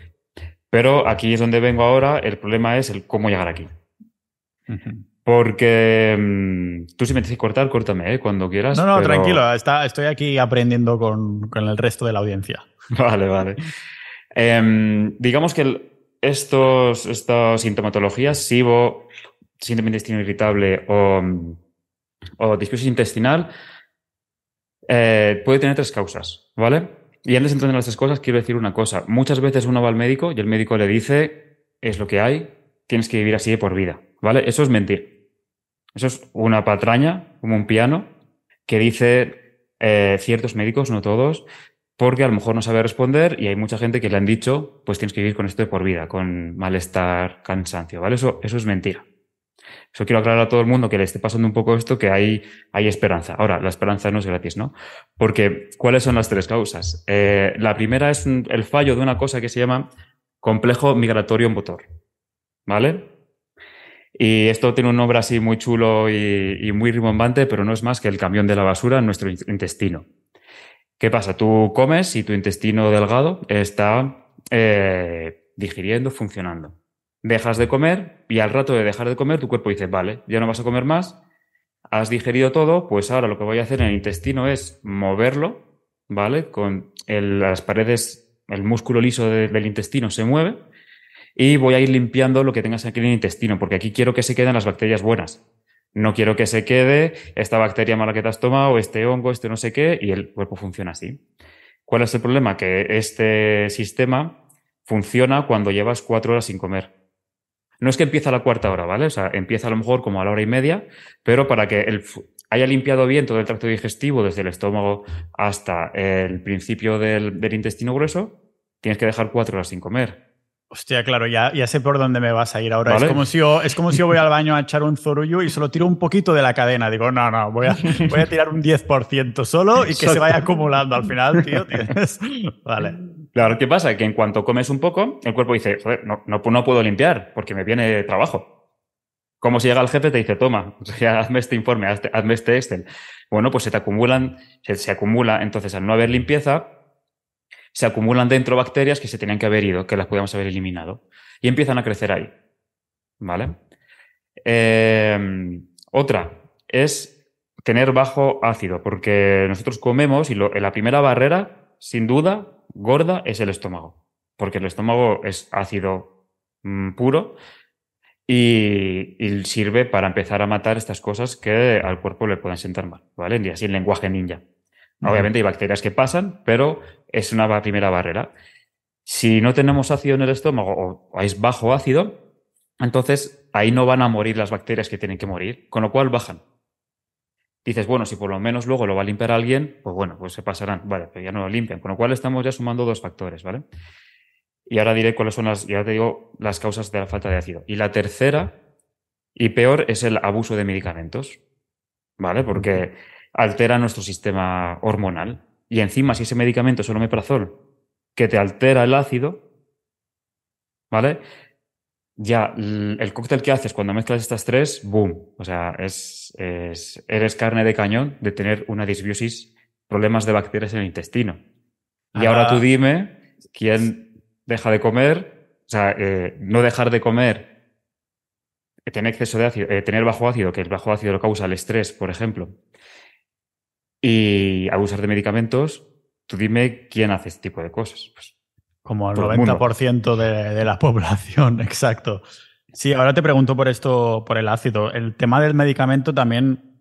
Pero aquí es donde vengo ahora. El problema es el cómo llegar aquí. Uh -huh. Porque mmm, tú si me tienes que cortar, córtame, ¿eh? cuando quieras. No, no, pero... tranquilo. Está, estoy aquí aprendiendo con, con, el resto de la audiencia. Vale, vale. eh, digamos que el, estos, estas sintomatologías, SIBO, síndrome de intestino irritable o, o disbiosis intestinal, eh, puede tener tres causas, ¿vale? Y antes de entrar en las tres cosas, quiero decir una cosa. Muchas veces uno va al médico y el médico le dice, es lo que hay, tienes que vivir así de por vida, ¿vale? Eso es mentir. Eso es una patraña, como un piano, que dice eh, ciertos médicos, no todos, porque a lo mejor no sabe responder y hay mucha gente que le han dicho, pues tienes que vivir con esto de por vida, con malestar, cansancio, ¿vale? Eso, eso es mentira. Eso quiero aclarar a todo el mundo que le esté pasando un poco esto, que hay, hay esperanza. Ahora, la esperanza no es gratis, ¿no? Porque, ¿cuáles son las tres causas? Eh, la primera es el fallo de una cosa que se llama complejo migratorio motor, ¿vale? Y esto tiene un nombre así muy chulo y, y, muy rimbombante, pero no es más que el camión de la basura en nuestro intestino. ¿Qué pasa? Tú comes y tu intestino delgado está eh, digiriendo, funcionando dejas de comer y al rato de dejar de comer tu cuerpo dice, vale, ya no vas a comer más, has digerido todo, pues ahora lo que voy a hacer en el intestino es moverlo, ¿vale? Con las paredes, el músculo liso de, del intestino se mueve y voy a ir limpiando lo que tengas aquí en el intestino, porque aquí quiero que se queden las bacterias buenas. No quiero que se quede esta bacteria mala que te has tomado, este hongo, este no sé qué, y el cuerpo funciona así. ¿Cuál es el problema? Que este sistema funciona cuando llevas cuatro horas sin comer. No es que empieza a la cuarta hora, ¿vale? O sea, empieza a lo mejor como a la hora y media, pero para que haya limpiado bien todo el tracto digestivo, desde el estómago hasta el principio del intestino grueso, tienes que dejar cuatro horas sin comer. Hostia, claro, ya, ya sé por dónde me vas a ir ahora. ¿Vale? Es, como si yo, es como si yo voy al baño a echar un zorullo y solo tiro un poquito de la cadena. Digo, no, no, voy a, voy a tirar un 10% solo y que se vaya acumulando al final, tío. Tienes... Vale. Claro, ¿qué pasa? Que en cuanto comes un poco, el cuerpo dice, joder, no, no, no puedo limpiar porque me viene trabajo. Como si llega el jefe te dice, toma, hazme este informe, hazme este Excel. Bueno, pues se te acumulan, se, se acumula, entonces al no haber limpieza, se acumulan dentro bacterias que se tenían que haber ido, que las podíamos haber eliminado. Y empiezan a crecer ahí. ¿Vale? Eh, otra es tener bajo ácido, porque nosotros comemos y la primera barrera, sin duda, gorda, es el estómago. Porque el estómago es ácido mmm, puro y, y, sirve para empezar a matar estas cosas que al cuerpo le pueden sentar mal, ¿vale? Y así el lenguaje ninja. Obviamente hay bacterias que pasan, pero es una primera barrera. Si no tenemos ácido en el estómago o es bajo ácido, entonces ahí no van a morir las bacterias que tienen que morir, con lo cual bajan. Dices, bueno, si por lo menos luego lo va a limpiar alguien, pues bueno, pues se pasarán. Vale, pero ya no lo limpian. Con lo cual estamos ya sumando dos factores, ¿vale? Y ahora diré cuáles son las, ya te digo, las causas de la falta de ácido. Y la tercera, y peor, es el abuso de medicamentos, ¿vale? Porque altera nuestro sistema hormonal. Y encima, si ese medicamento es el omeprazol, que te altera el ácido, ¿vale? Ya, el cóctel que haces cuando mezclas estas tres, boom. O sea, es, es, eres carne de cañón de tener una disbiosis, problemas de bacterias en el intestino. Y ah. ahora tú dime quién deja de comer, o sea, eh, no dejar de comer, tener exceso de ácido, eh, tener bajo ácido, que el bajo ácido lo causa el estrés, por ejemplo, y abusar de medicamentos, tú dime quién hace este tipo de cosas. Pues, Como el 90% de, de, la población, exacto. Sí, ahora te pregunto por esto, por el ácido. El tema del medicamento también,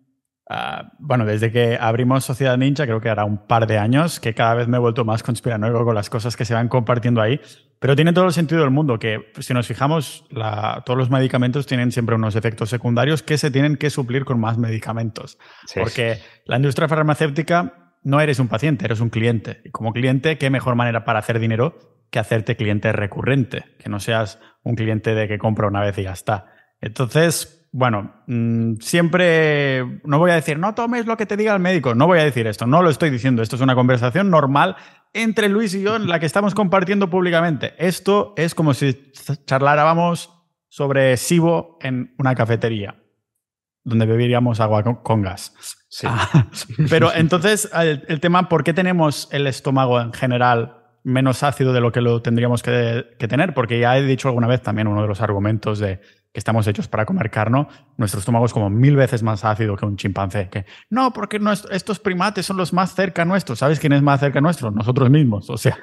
uh, bueno, desde que abrimos Sociedad Ninja, creo que hará un par de años, que cada vez me he vuelto más conspiranoico con las cosas que se van compartiendo ahí. Pero tiene todo el sentido del mundo que, si nos fijamos, la, todos los medicamentos tienen siempre unos efectos secundarios que se tienen que suplir con más medicamentos. Sí. Porque la industria farmacéutica no eres un paciente, eres un cliente. Y como cliente, ¿qué mejor manera para hacer dinero que hacerte cliente recurrente? Que no seas un cliente de que compra una vez y ya está. Entonces, bueno, mmm, siempre no voy a decir, no tomes lo que te diga el médico, no voy a decir esto, no lo estoy diciendo, esto es una conversación normal entre Luis y yo en la que estamos compartiendo públicamente. Esto es como si charláramos sobre SIBO en una cafetería, donde beberíamos agua con, con gas. Sí. Ah, pero entonces, el, el, tema, ¿por qué tenemos el estómago en general menos ácido de lo que lo tendríamos que, que tener? Porque ya he dicho alguna vez también uno de los argumentos de que estamos hechos para comer carne, nuestro estómago es como mil veces más ácido que un chimpancé. Que, no, porque nuestro, estos primates son los más cerca nuestros. ¿Sabes quién es más cerca nuestro? Nosotros mismos. O sea,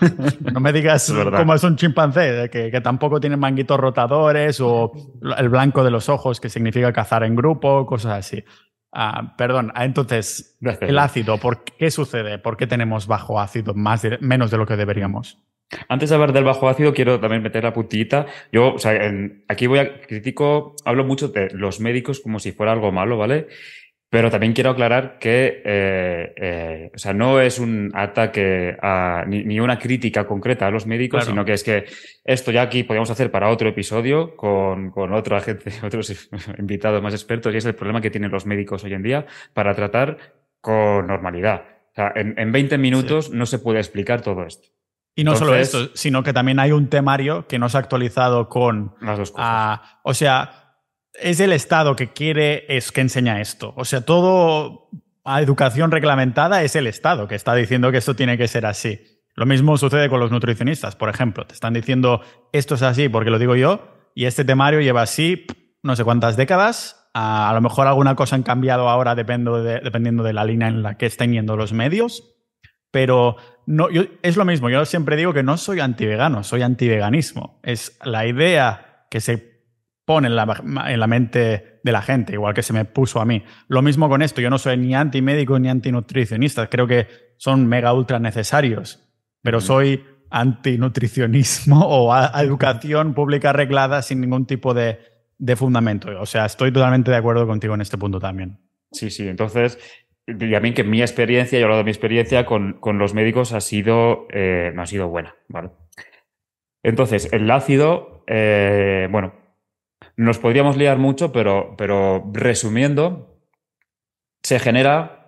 no me digas cómo es un chimpancé, que, que, tampoco tiene manguitos rotadores o el blanco de los ojos, que significa cazar en grupo, cosas así. Ah, perdón, entonces, Gracias. el ácido, ¿por qué sucede? ¿Por qué tenemos bajo ácido más de, menos de lo que deberíamos? Antes de hablar del bajo ácido, quiero también meter la puntillita. Yo, o sea, en, aquí voy a critico, hablo mucho de los médicos como si fuera algo malo, ¿vale? Pero también quiero aclarar que, eh, eh, o sea, no es un ataque a, ni, ni, una crítica concreta a los médicos, claro. sino que es que esto ya aquí podríamos hacer para otro episodio con, con otra gente, otros invitados más expertos, y es el problema que tienen los médicos hoy en día para tratar con normalidad. O sea, en, en 20 minutos sí. no se puede explicar todo esto. Y no Entonces, solo esto, sino que también hay un temario que no se ha actualizado con... Las dos cosas. Uh, o sea, es el Estado que quiere, es que enseña esto. O sea, todo a educación reglamentada es el Estado que está diciendo que esto tiene que ser así. Lo mismo sucede con los nutricionistas, por ejemplo. Te están diciendo esto es así porque lo digo yo y este temario lleva así no sé cuántas décadas. A, a lo mejor alguna cosa han cambiado ahora dependiendo de, dependiendo de la línea en la que estén yendo los medios. Pero no, yo, es lo mismo, yo siempre digo que no soy antivegano, soy antiveganismo. Es la idea que se pone en la, en la, mente de la gente, igual que se me puso a mí. Lo mismo con esto, yo no soy ni antimédico ni antinutricionista, creo que son mega ultra necesarios, pero mm. soy antinutricionismo o a, a educación pública arreglada sin ningún tipo de, de fundamento. O sea, estoy totalmente de acuerdo contigo en este punto también. Sí, sí, entonces también que mi experiencia, yo he hablado de mi experiencia con, con los médicos, ha sido, eh, no ha sido buena. ¿vale? Entonces, el ácido, eh, bueno, nos podríamos liar mucho, pero, pero resumiendo, se genera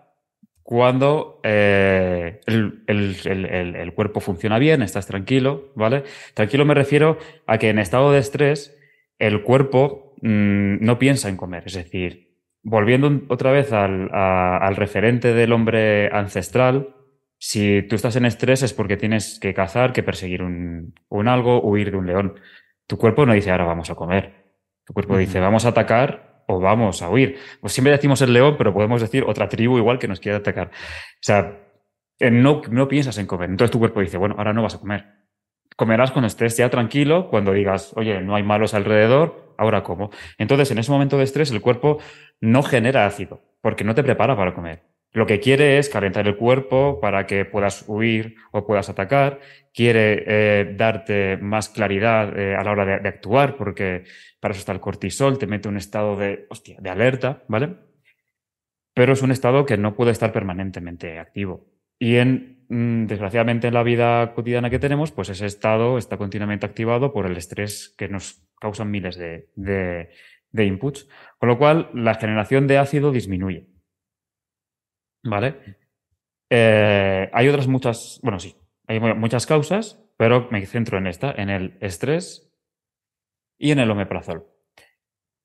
cuando eh, el, cuerpo funciona bien, estás tranquilo, ¿vale? Tranquilo me refiero a que en estado de estrés el cuerpo mm, no piensa en comer, es decir, volviendo otra vez al, referente del hombre ancestral, si tú estás en estrés es porque tienes que cazar, que perseguir un, algo, huir de un león. Tu cuerpo no dice ahora vamos a comer. Tu cuerpo dice vamos a atacar o vamos a huir. Pues siempre decimos el león, pero podemos decir otra tribu igual que nos quiere atacar. O sea, eh, no, no piensas en comer. Entonces tu cuerpo dice, bueno, ahora no vas a comer. Comerás cuando estés ya tranquilo, cuando digas, oye, no hay malos alrededor, ahora como. Entonces, en ese momento de estrés, el cuerpo no genera ácido, porque no te prepara para comer. Lo que quiere es calentar el cuerpo para que puedas huir o puedas atacar. Quiere eh, darte más claridad eh, a la hora de, actuar, porque para eso está el cortisol, te mete un estado de, hostia, de alerta, ¿vale? Pero es un estado que no puede estar permanentemente activo. Y en, mm, desgraciadamente en la vida cotidiana que tenemos, pues ese estado está continuamente activado por el estrés que nos causan miles de, de inputs. Con lo cual, la generación de ácido disminuye. ¿Vale? Eh, hay otras muchas, bueno, sí, hay muchas causas, pero me centro en esta, en el estrés y en el omeprazol.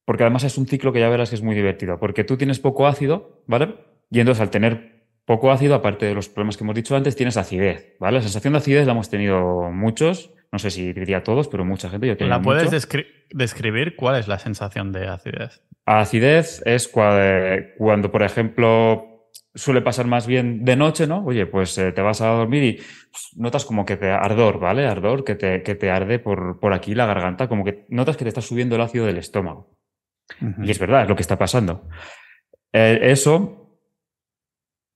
Porque además es un ciclo que ya verás que es muy divertido, porque tú tienes poco ácido, ¿vale? Y entonces al tener poco ácido, aparte de los problemas que hemos dicho antes, tienes acidez, ¿vale? La sensación de acidez la hemos tenido muchos, no sé si diría todos, pero mucha gente. Yo ¿La puedes describir cuál es la sensación de acidez? Acidez es cuando, por ejemplo, suele pasar más bien de noche, ¿no? Oye, pues eh, te vas a dormir y notas como que te ardor, ¿vale? Ardor, que te, que te arde por, por aquí la garganta, como que notas que te está subiendo el ácido del estómago. Y es verdad, es lo que está pasando. Eh, eso,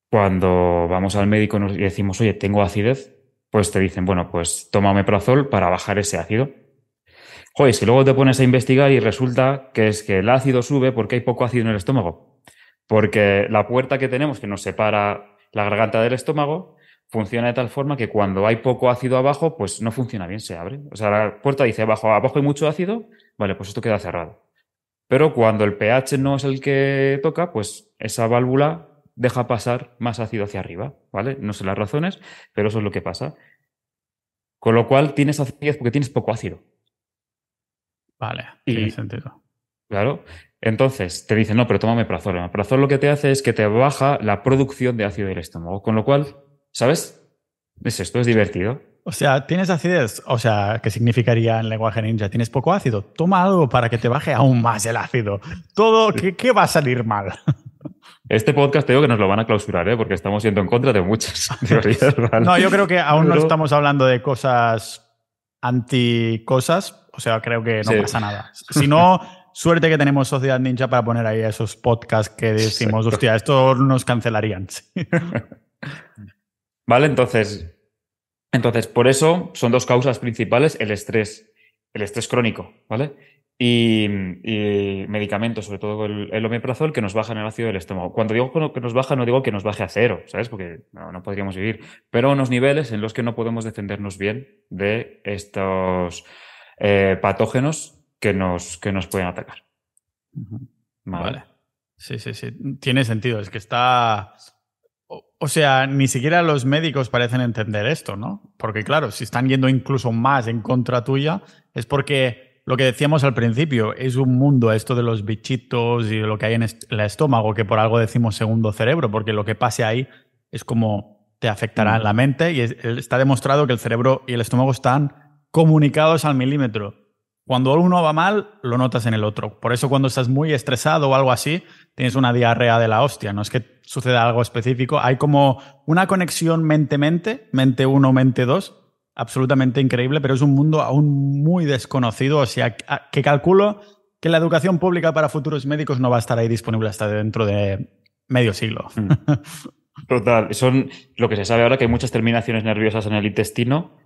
cuando vamos al médico y decimos, oye, tengo acidez, pues te dicen, bueno, pues toma omeprazol para bajar ese ácido. Joder, si luego te pones a investigar y resulta que es que el ácido sube porque hay poco ácido en el estómago. Porque la puerta que tenemos que nos separa la garganta del estómago funciona de tal forma que cuando hay poco ácido abajo, pues no funciona bien, se abre. O sea, la puerta dice abajo, abajo hay mucho ácido, vale, pues esto queda cerrado. Pero cuando el pH no es el que toca, pues esa válvula deja pasar más ácido hacia arriba, ¿vale? No sé las razones, pero eso es lo que pasa. Con lo cual tienes acidez porque tienes poco ácido. Vale, tiene sentido. Claro. Entonces te dicen, no, pero toma meprazol. El meprazol lo que te hace es que te baja la producción de ácido del estómago. Con lo cual, ¿sabes? Es esto, es divertido. O sea, ¿tienes acidez? O sea, ¿qué significaría en lenguaje ninja? ¿Tienes poco ácido? Toma algo para que te baje aún más el ácido. Todo, ¿qué, va a salir mal? Este podcast te digo que nos lo van a clausurar, ¿eh? porque estamos yendo en contra de muchas teorías. No, yo creo que aún no estamos hablando de cosas anti cosas. O sea, creo que no pasa nada. Si no, Suerte que tenemos Sociedad Ninja para poner ahí esos podcasts que decimos, hostia, esto nos cancelarían. vale, entonces, entonces, por eso son dos causas principales, el estrés, el estrés crónico, ¿vale? Y, medicamentos, sobre todo el, omeprazol, que nos bajan el ácido del estómago. Cuando digo que nos baja, no digo que nos baje a cero, ¿sabes? Porque no, podríamos vivir, pero unos niveles en los que no podemos defendernos bien de estos eh, patógenos que nos, que nos pueden atacar. vale. Sí, sí, sí. Tiene sentido. Es que está. O sea, ni siquiera los médicos parecen entender esto, ¿no? Porque claro, si están yendo incluso más en contra tuya, es porque lo que decíamos al principio, es un mundo esto de los bichitos y lo que hay en el estómago, que por algo decimos segundo cerebro, porque lo que pase ahí es como te afectará en mm. la mente y está demostrado que el cerebro y el estómago están comunicados al milímetro. Cuando uno va mal, lo notas en el otro. Por eso cuando estás muy estresado o algo así, tienes una diarrea de la hostia. No es que suceda algo específico. Hay como una conexión mente-mente, mente 1, mente 2, absolutamente increíble, pero es un mundo aún muy desconocido. O sea, que calculo que la educación pública para futuros médicos no va a estar ahí disponible hasta dentro de medio siglo. Mm. Total. Son lo que se sabe ahora que hay muchas terminaciones nerviosas en el intestino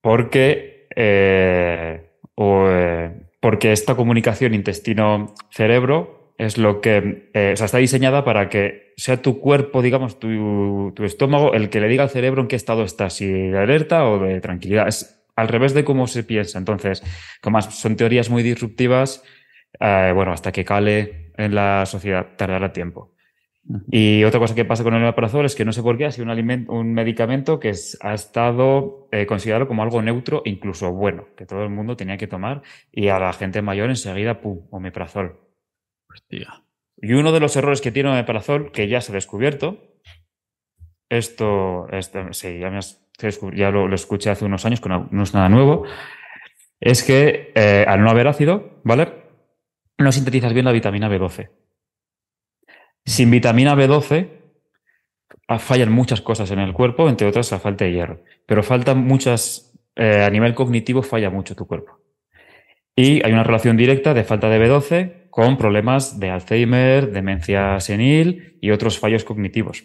porque eh, o, eh, porque esta comunicación intestino-cerebro es lo que eh, está diseñada para que sea tu cuerpo, digamos, tu, estómago, el que le diga al cerebro en qué estado está, si de alerta o de tranquilidad. Es al revés de cómo se piensa. Entonces, como son teorías muy disruptivas, bueno, hasta que cale en la sociedad tardará tiempo. Y otra cosa que pasa con el omeprazol es que no sé por qué ha sido un, alimento, un medicamento que ha estado eh, considerado como algo neutro, incluso bueno, que todo el mundo tenía que tomar y a la gente mayor enseguida, pum, omeprazol. Hostia. Y uno de los errores que tiene omeprazol, que ya se ha descubierto, esto, sí, ya, ya lo, escuché hace unos años, que no, es nada nuevo, es que eh, al no haber ácido, ¿vale? No sintetizas bien la vitamina B12. Sin vitamina B12 ah, fallan muchas cosas en el cuerpo, entre otras la falta de hierro. Pero faltan muchas, eh, a nivel cognitivo falla mucho tu cuerpo. Y hay una relación directa de falta de B12 con problemas de Alzheimer, demencia senil y otros fallos cognitivos.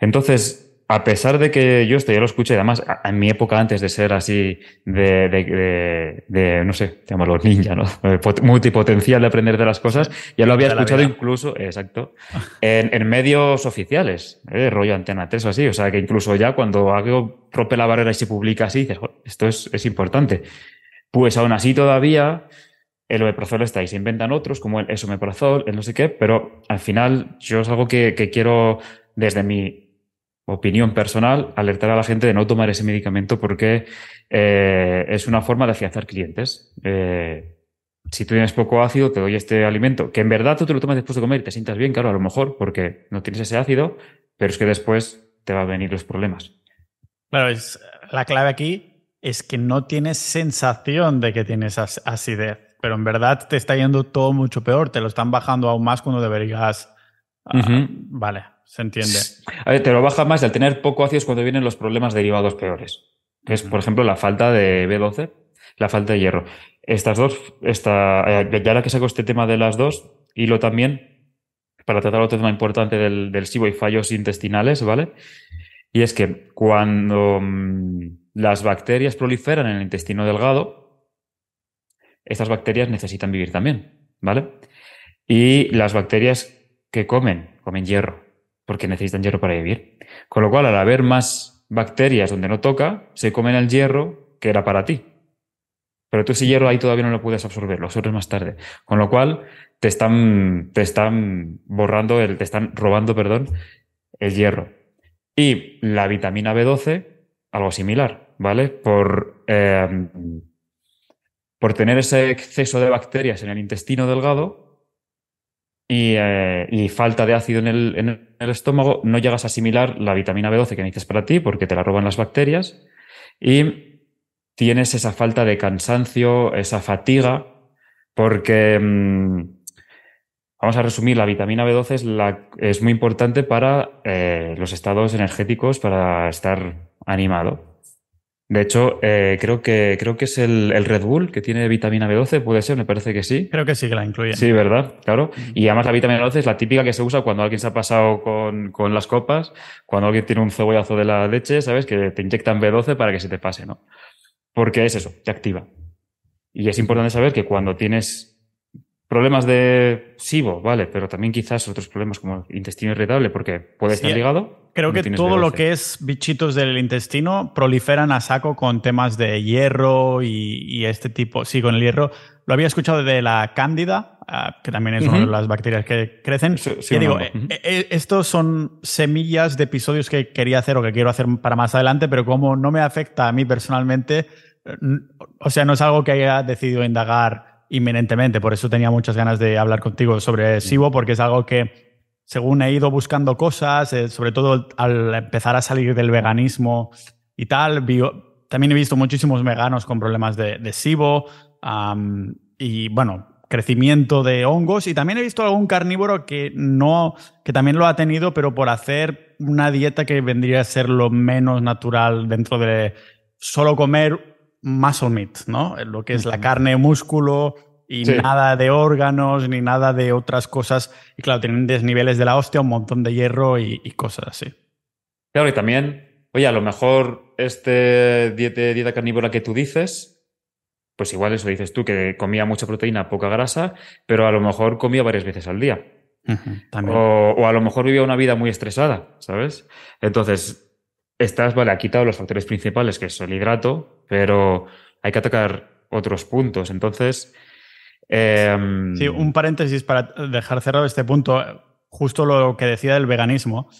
Entonces, a pesar de que yo esto ya lo escuché, además en mi época antes de ser así de, de, de, no sé, llamarlo ninja, ¿no? Multipotencial de aprender de las cosas, ya lo había escuchado incluso, exacto, en, en medios oficiales, ¿eh? rollo Antena 3 o así, o sea que incluso ya cuando algo rompe la barrera y se publica así, dices, esto es, es importante. Pues aún así todavía el omeprazol está ahí, se inventan otros como el esomeprazol, el no sé qué, pero al final yo es algo que, que quiero desde mi opinión personal, alertar a la gente de no tomar ese medicamento porque eh, es una forma de afianzar clientes. Eh, si tú tienes poco ácido, te doy este alimento, que en verdad tú te lo tomas después de comer y te sientas bien, claro, a lo mejor porque no tienes ese ácido, pero es que después te van a venir los problemas. Claro, es, la clave aquí es que no tienes sensación de que tienes acidez, pero en verdad te está yendo todo mucho peor, te lo están bajando aún más cuando deberías... Ah, vale, se entiende. A ver, te lo baja más al tener poco ácido es cuando vienen los problemas derivados peores. Que es, por ejemplo, la falta de B12, la falta de hierro. Estas dos, esta, eh, ya ahora que saco este tema de las dos, y lo también para tratar otro tema importante del, del SIBO y fallos intestinales, ¿vale? Y es que cuando mm, las bacterias proliferan en el intestino delgado, estas bacterias necesitan vivir también, ¿vale? Y las bacterias que comen, comen hierro, porque necesitan hierro para vivir. Con lo cual, al haber más bacterias donde no toca, se comen el hierro que era para ti. Pero tú ese hierro ahí todavía no lo puedes absorber, lo absorbes más tarde. Con lo cual, te están, te están borrando, el, te están robando, perdón, el hierro. Y la vitamina B12, algo similar, ¿vale? Por, eh, por tener ese exceso de bacterias en el intestino delgado, eh, y, falta de ácido en el, estómago, no llegas a asimilar la vitamina B12 que necesitas para ti porque te la roban las bacterias y tienes esa falta de cansancio, esa fatiga, porque, mm, vamos a resumir, la vitamina B12 es, muy importante para eh, los estados energéticos, para estar animado. De hecho, eh, creo, que, creo que es el, Red Bull que tiene vitamina B12, puede ser, me parece que sí. Creo que sí que la incluye. Sí, ¿verdad? Claro. Y además la vitamina B12 es la típica que se usa cuando alguien se ha pasado con, con las copas, cuando alguien tiene un cebollazo de la leche, ¿sabes? Que te inyectan B12 para que se te pase, ¿no? Porque es eso, te activa. Y es importante saber que cuando tienes problemas de SIBO, vale, pero también quizás otros problemas como intestino irritable, porque puede estar ligado. Creo que todo lo que es bichitos del intestino proliferan a saco con temas de hierro y, este tipo. Sí, con el hierro. Lo había escuchado de la cándida, ah, que también es una de las bacterias que crecen. y digo, eh, eh, estos son semillas de episodios que quería hacer o que quiero hacer para más adelante, pero como no me afecta a mí personalmente, o sea, no es algo que haya decidido indagar inminentemente. Por eso tenía muchas ganas de hablar contigo sobre SIBO, porque es algo que, según he ido buscando cosas, eh, sobre todo al empezar a salir del veganismo y tal, también he visto muchísimos veganos con problemas de, de SIBO y, bueno, crecimiento de hongos. Y también he visto algún carnívoro que no, que también lo ha tenido, pero por hacer una dieta que vendría a ser lo menos natural dentro de solo comer muscle meat, ¿no? Lo que es la carne, músculo y nada de órganos ni nada de otras cosas. Y claro, tienen desniveles de la hostia, un montón de hierro y, cosas así. Claro, y también, oye, a lo mejor este dieta, dieta carnívora que tú dices, pues igual eso dices tú, que comía mucha proteína, poca grasa, pero a lo mejor comía varias veces al día. o, o, a lo mejor vivía una vida muy estresada, ¿sabes? Entonces, estás, vale, ha quitado los factores principales, que es el hidrato, pero hay que atacar otros puntos. Entonces. Em, sí, un paréntesis para dejar cerrado este punto. justo lo que decía del veganismo.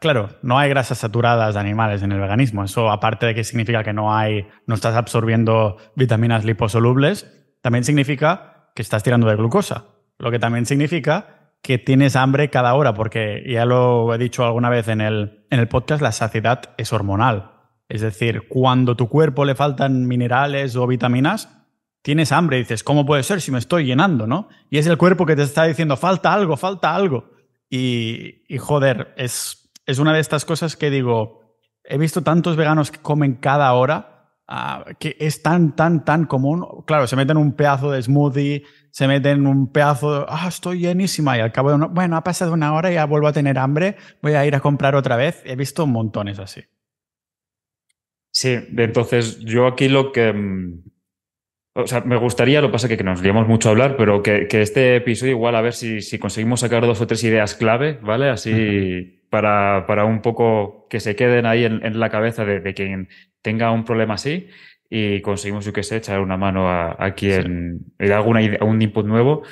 Claro, no hay grasas saturadas de animales en el veganismo. Eso, aparte de que significa que no hay, no estás absorbiendo vitaminas liposolubles, también significa que estás tirando de glucosa. Lo que también significa que tienes hambre cada hora, porque ya lo he dicho alguna vez en el, en el podcast, la saciedad es hormonal. Es decir, cuando tu cuerpo le faltan minerales o vitaminas, tienes hambre y dices, ¿cómo puede ser si me estoy llenando, no? Y es el cuerpo que te está diciendo, falta algo, falta algo. Y, joder, es, es una de estas cosas que digo, he visto tantos veganos que comen cada hora, ah, que es tan, tan, tan común. Claro, se meten un pedazo de smoothie, se meten un pedazo de, ah, estoy llenísima y al cabo de una, bueno, ha pasado una hora y ya vuelvo a tener hambre, voy a ir a comprar otra vez. He visto montones así. Sí, entonces yo aquí lo que mm, o sea, me gustaría, lo que pasa es que, nos liamos mucho a hablar, pero que, este episodio igual a ver si, si, conseguimos sacar dos o tres ideas clave, ¿vale? Así para, para, un poco que se queden ahí en, la cabeza de, quien tenga un problema así y conseguimos, yo qué sé, echar una mano a, quien le da alguna idea, un input nuevo.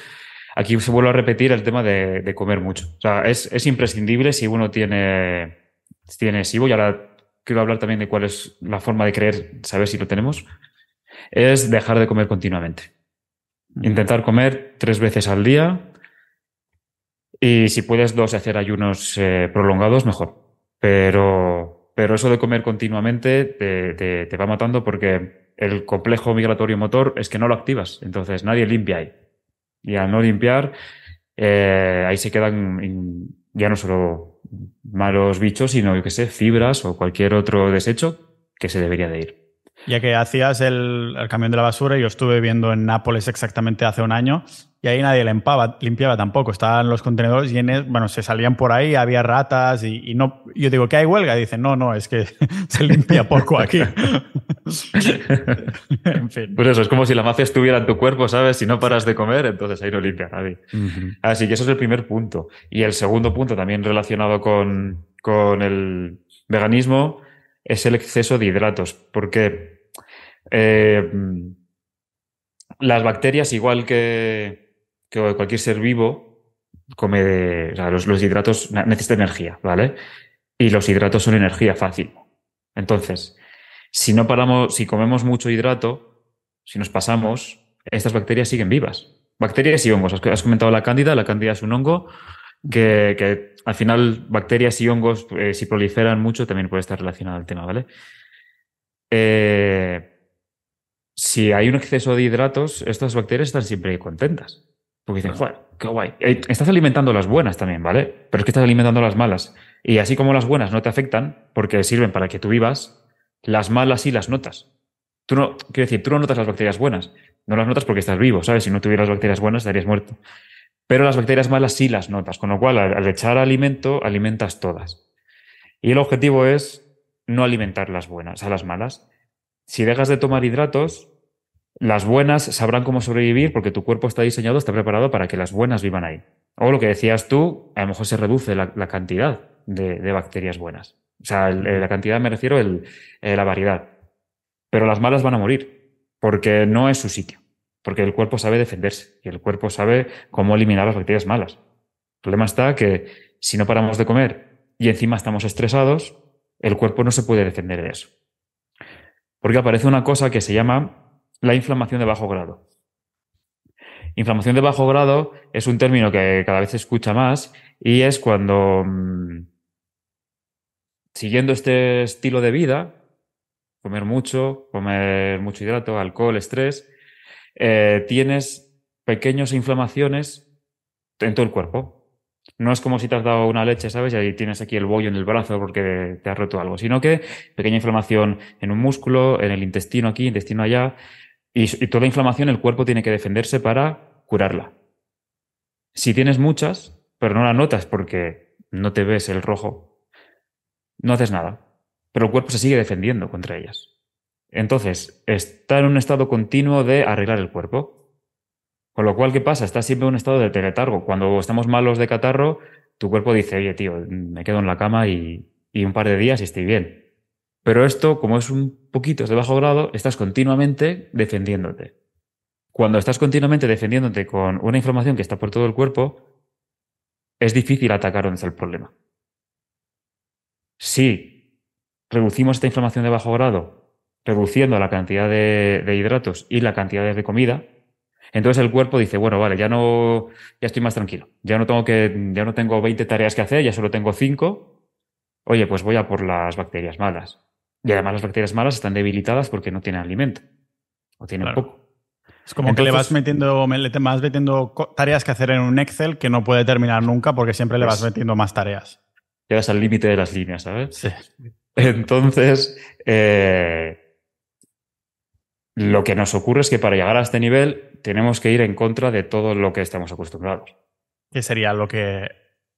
Aquí se vuelve a repetir el tema de, comer mucho. O sea, es, es, imprescindible si uno tiene, tiene SIBO y ahora quiero hablar también de cuál es la forma de creer, saber si lo tenemos es dejar de comer continuamente. Intentar comer tres veces al día y si puedes dos hacer ayunos eh, prolongados, mejor. Pero, pero eso de comer continuamente te, va matando porque el complejo migratorio motor es que no lo activas, entonces nadie limpia ahí. Y al no limpiar, eh, ahí se quedan ya no solo malos bichos, sino, yo que sé, fibras o cualquier otro desecho que se debería de ir. Ya que hacías el, camión de la basura, yo estuve viendo en Nápoles exactamente hace un año y ahí nadie limpiaba, limpiaba tampoco. Estaban los contenedores llenos, bueno, se salían por ahí, había ratas y, no. Yo digo, ¿qué hay huelga? Y dicen, no, no, es que se limpia poco aquí. en fin. Pues eso, es como si la mafia estuviera en tu cuerpo, ¿sabes? Si no paras de comer, entonces ahí no limpia nadie. Así que eso es el primer punto. Y el segundo punto, también relacionado con, con el veganismo, es el exceso de hidratos. Porque eh, las bacterias, igual que, cualquier ser vivo, come los, hidratos necesitan energía, ¿vale? Y los hidratos son energía fácil. Entonces, si no paramos, si comemos mucho hidrato, si nos pasamos, estas bacterias siguen vivas. Bacterias y hongos. Has comentado la cándida. La cándida es un hongo que, al final bacterias y hongos, eh, si proliferan mucho, también puede estar relacionado al tema, ¿vale? Eh, si hay un exceso de hidratos, estas bacterias están siempre contentas. Porque dicen, joder, qué guay. Eh, estás alimentando las buenas también, ¿vale? Pero es que estás alimentando las malas. Y así como las buenas no te afectan, porque sirven para que tú vivas, las malas sí las notas. Tú no, quiero decir, tú no notas las bacterias buenas. No las notas porque estás vivo, ¿sabes? Si no tuvieras bacterias buenas, estarías muerto. Pero las bacterias malas sí las notas. Con lo cual, al echar alimento, alimentas todas. Y el objetivo es no alimentar las buenas, a las malas si dejas de tomar hidratos, las buenas sabrán cómo sobrevivir porque tu cuerpo está diseñado, está preparado para que las buenas vivan ahí. O lo que decías tú, a lo mejor se reduce la, cantidad de, bacterias buenas. O sea, la cantidad me refiero a la variedad. Pero las malas van a morir porque no es su sitio. Porque el cuerpo sabe defenderse y el cuerpo sabe cómo eliminar las bacterias malas. El problema está que si no paramos de comer y encima estamos estresados, el cuerpo no se puede defender de eso. Porque aparece una cosa que se llama la inflamación de bajo grado. Inflamación de bajo grado es un término que cada vez se escucha más y es cuando, mm, siguiendo este estilo de vida, comer mucho, comer mucho hidrato, alcohol, estrés, eh, tienes pequeñas inflamaciones en todo el cuerpo. No es como si te has dado una leche, ¿sabes? Y ahí tienes aquí el bollo en el brazo porque te has roto algo, sino que pequeña inflamación en un músculo, en el intestino aquí, intestino allá, y, toda la inflamación el cuerpo tiene que defenderse para curarla. Si tienes muchas, pero no la notas porque no te ves el rojo, no haces nada, pero el cuerpo se sigue defendiendo contra ellas. Entonces, está en un estado continuo de arreglar el cuerpo. Con lo cual, ¿qué pasa? Estás siempre en un estado de teletargo. Cuando estamos malos de catarro, tu cuerpo dice, oye, tío, me quedo en la cama y, un par de días y estoy bien. Pero esto, como es un poquito de bajo grado, estás continuamente defendiéndote. Cuando estás continuamente defendiéndote con una inflamación que está por todo el cuerpo, es difícil atacar donde está el problema. Si reducimos esta inflamación de bajo grado, reduciendo la cantidad de, de hidratos y la cantidad de comida, entonces el cuerpo dice, bueno, vale, ya no, ya estoy más tranquilo. Ya no tengo que, ya no tengo 20 tareas que hacer, ya solo tengo 5. Oye, pues voy a por las bacterias malas. Y además las bacterias malas están debilitadas porque no tienen alimento. O tienen Claro. poco. Es como que le vas metiendo, me- le te vas metiendo tareas que hacer en un Excel que no puede terminar nunca porque siempre le vas Pues- metiendo más tareas. Llegas al límite de las líneas, ¿sabes? Sí. Entonces, eh, lo que nos ocurre es que para llegar a este nivel tenemos que ir en contra de todo lo que estamos acostumbrados. Que sería lo que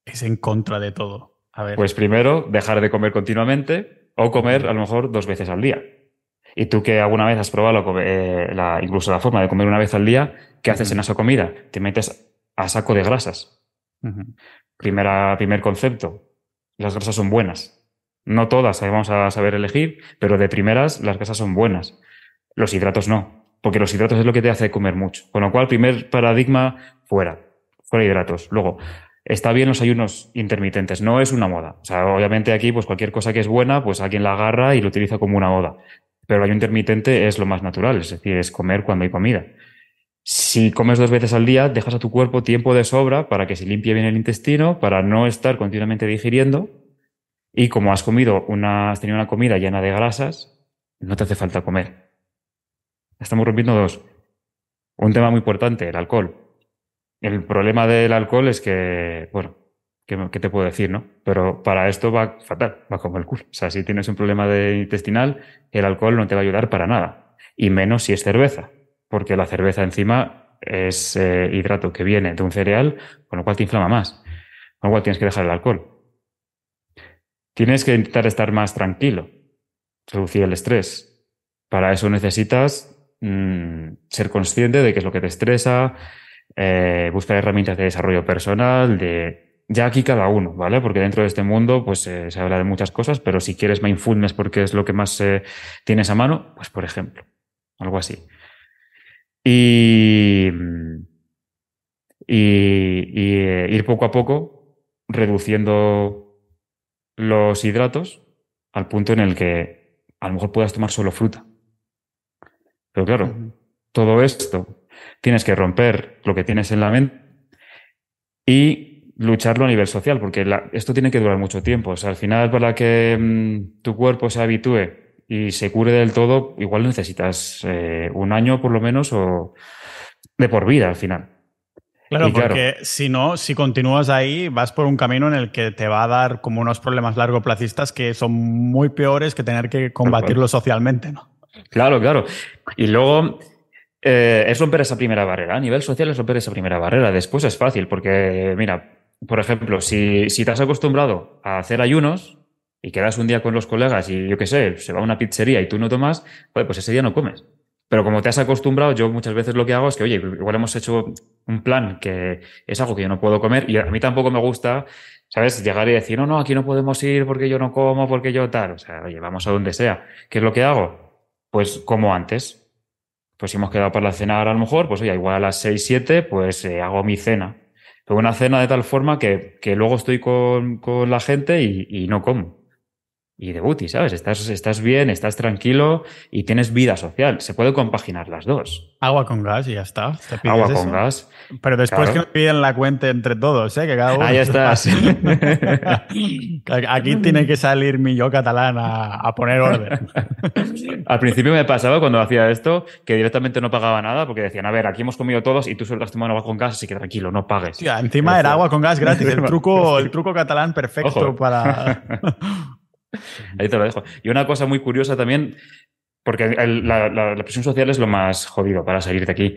es en contra de todo. A ver. Pues primero, dejar de comer continuamente o comer a lo mejor dos veces al día. Y tú que alguna vez has probado eh, la, incluso la forma de comer una vez al día, ¿qué haces en esa comida? Te metes a saco de grasas. Primera, primer concepto, las grasas son buenas. No todas vamos a saber elegir, pero de primeras las grasas son buenas. Los hidratos no, porque los hidratos es lo que te hace comer mucho. Con lo cual, primer paradigma, fuera, fuera hidratos. Luego, está bien los ayunos intermitentes, no es una moda. O sea, obviamente aquí, pues cualquier cosa que es buena, pues alguien la agarra y lo utiliza como una moda. Pero el ayuno intermitente es lo más natural, es decir, es comer cuando hay comida. Si comes dos veces al día, dejas a tu cuerpo tiempo de sobra para que se limpie bien el intestino, para no estar continuamente digiriendo. Y como has comido una, has tenido una comida llena de grasas, no te hace falta comer. Estamos rompiendo dos. Un tema muy importante, el alcohol. El problema del alcohol es que, bueno, ¿qué, te puedo decir, no? Pero para esto va fatal, va como el culo. O sea, si tienes un problema intestinal, el alcohol no te va a ayudar para nada. Y menos si es cerveza, porque la cerveza encima es eh, hidrato que viene de un cereal, con lo cual te inflama más. Con lo cual tienes que dejar el alcohol. Tienes que intentar estar más tranquilo, reducir el estrés. Para eso necesitas mm, ser consciente de qué es lo que te estresa, eh, buscar herramientas de desarrollo personal, de ya aquí cada uno, ¿vale? Porque dentro de este mundo pues eh, se habla de muchas cosas, pero si quieres mindfulness porque es lo que más eh, tienes a mano, pues por ejemplo, algo así. Y, y, ir poco a poco reduciendo los hidratos al punto en el que a lo mejor puedas tomar solo fruta. Pero claro, todo esto tienes que romper lo que tienes en la mente y lucharlo a nivel social, porque la- esto tiene que durar mucho tiempo. O sea, al final, para que mm, tu cuerpo se habitúe y se cure del todo, igual necesitas eh, un año por lo menos o de por vida al final. Claro, Y claro. porque si no, si continúas ahí, vas por un camino en el que te va a dar como unos problemas largoplacistas que son muy peores que tener que combatirlo socialmente, ¿no? Claro, claro. Y luego eh, es romper esa primera barrera. A nivel social es romper esa primera barrera. Después es fácil, porque, mira, por ejemplo, si, si te has acostumbrado a hacer ayunos y quedas un día con los colegas y yo qué sé, se va a una pizzería y tú no tomas, pues ese día no comes. Pero como te has acostumbrado, yo muchas veces lo que hago es que, oye, igual hemos hecho un plan que es algo que yo no puedo comer y a mí tampoco me gusta, ¿sabes? Llegar y decir, no, no, aquí no podemos ir porque yo no como, porque yo tal. O sea, oye, vamos a donde sea. ¿Qué es lo que hago? Pues como antes. Pues si hemos quedado para la cena ahora a lo mejor, pues oye, igual a las 6, 7, pues eh, hago mi cena. Pero una cena de tal forma que, que luego estoy con, con la gente y, y no como. Y de booty, ¿sabes? Estás, estás bien, estás tranquilo y tienes vida social. Se puede compaginar las dos. Agua con gas y ya está. Te Agua eso. con gas. Pero después Claro. que nos piden la cuenta entre todos, ¿eh? Que cada uno... Ahí estás. Aquí tiene que salir mi yo catalán a, a poner orden. Al principio me pasaba cuando hacía esto que directamente no pagaba nada porque decían, a ver, aquí hemos comido todos y tú solo has tomado agua con gas, así que tranquilo, no pagues. Hostia, encima era agua con gas gratis. El truco, el truco catalán perfecto Ojo. para... Ahí te lo dejo. Y una cosa muy curiosa también, porque la, la- presión social es lo más jodido para salir de aquí.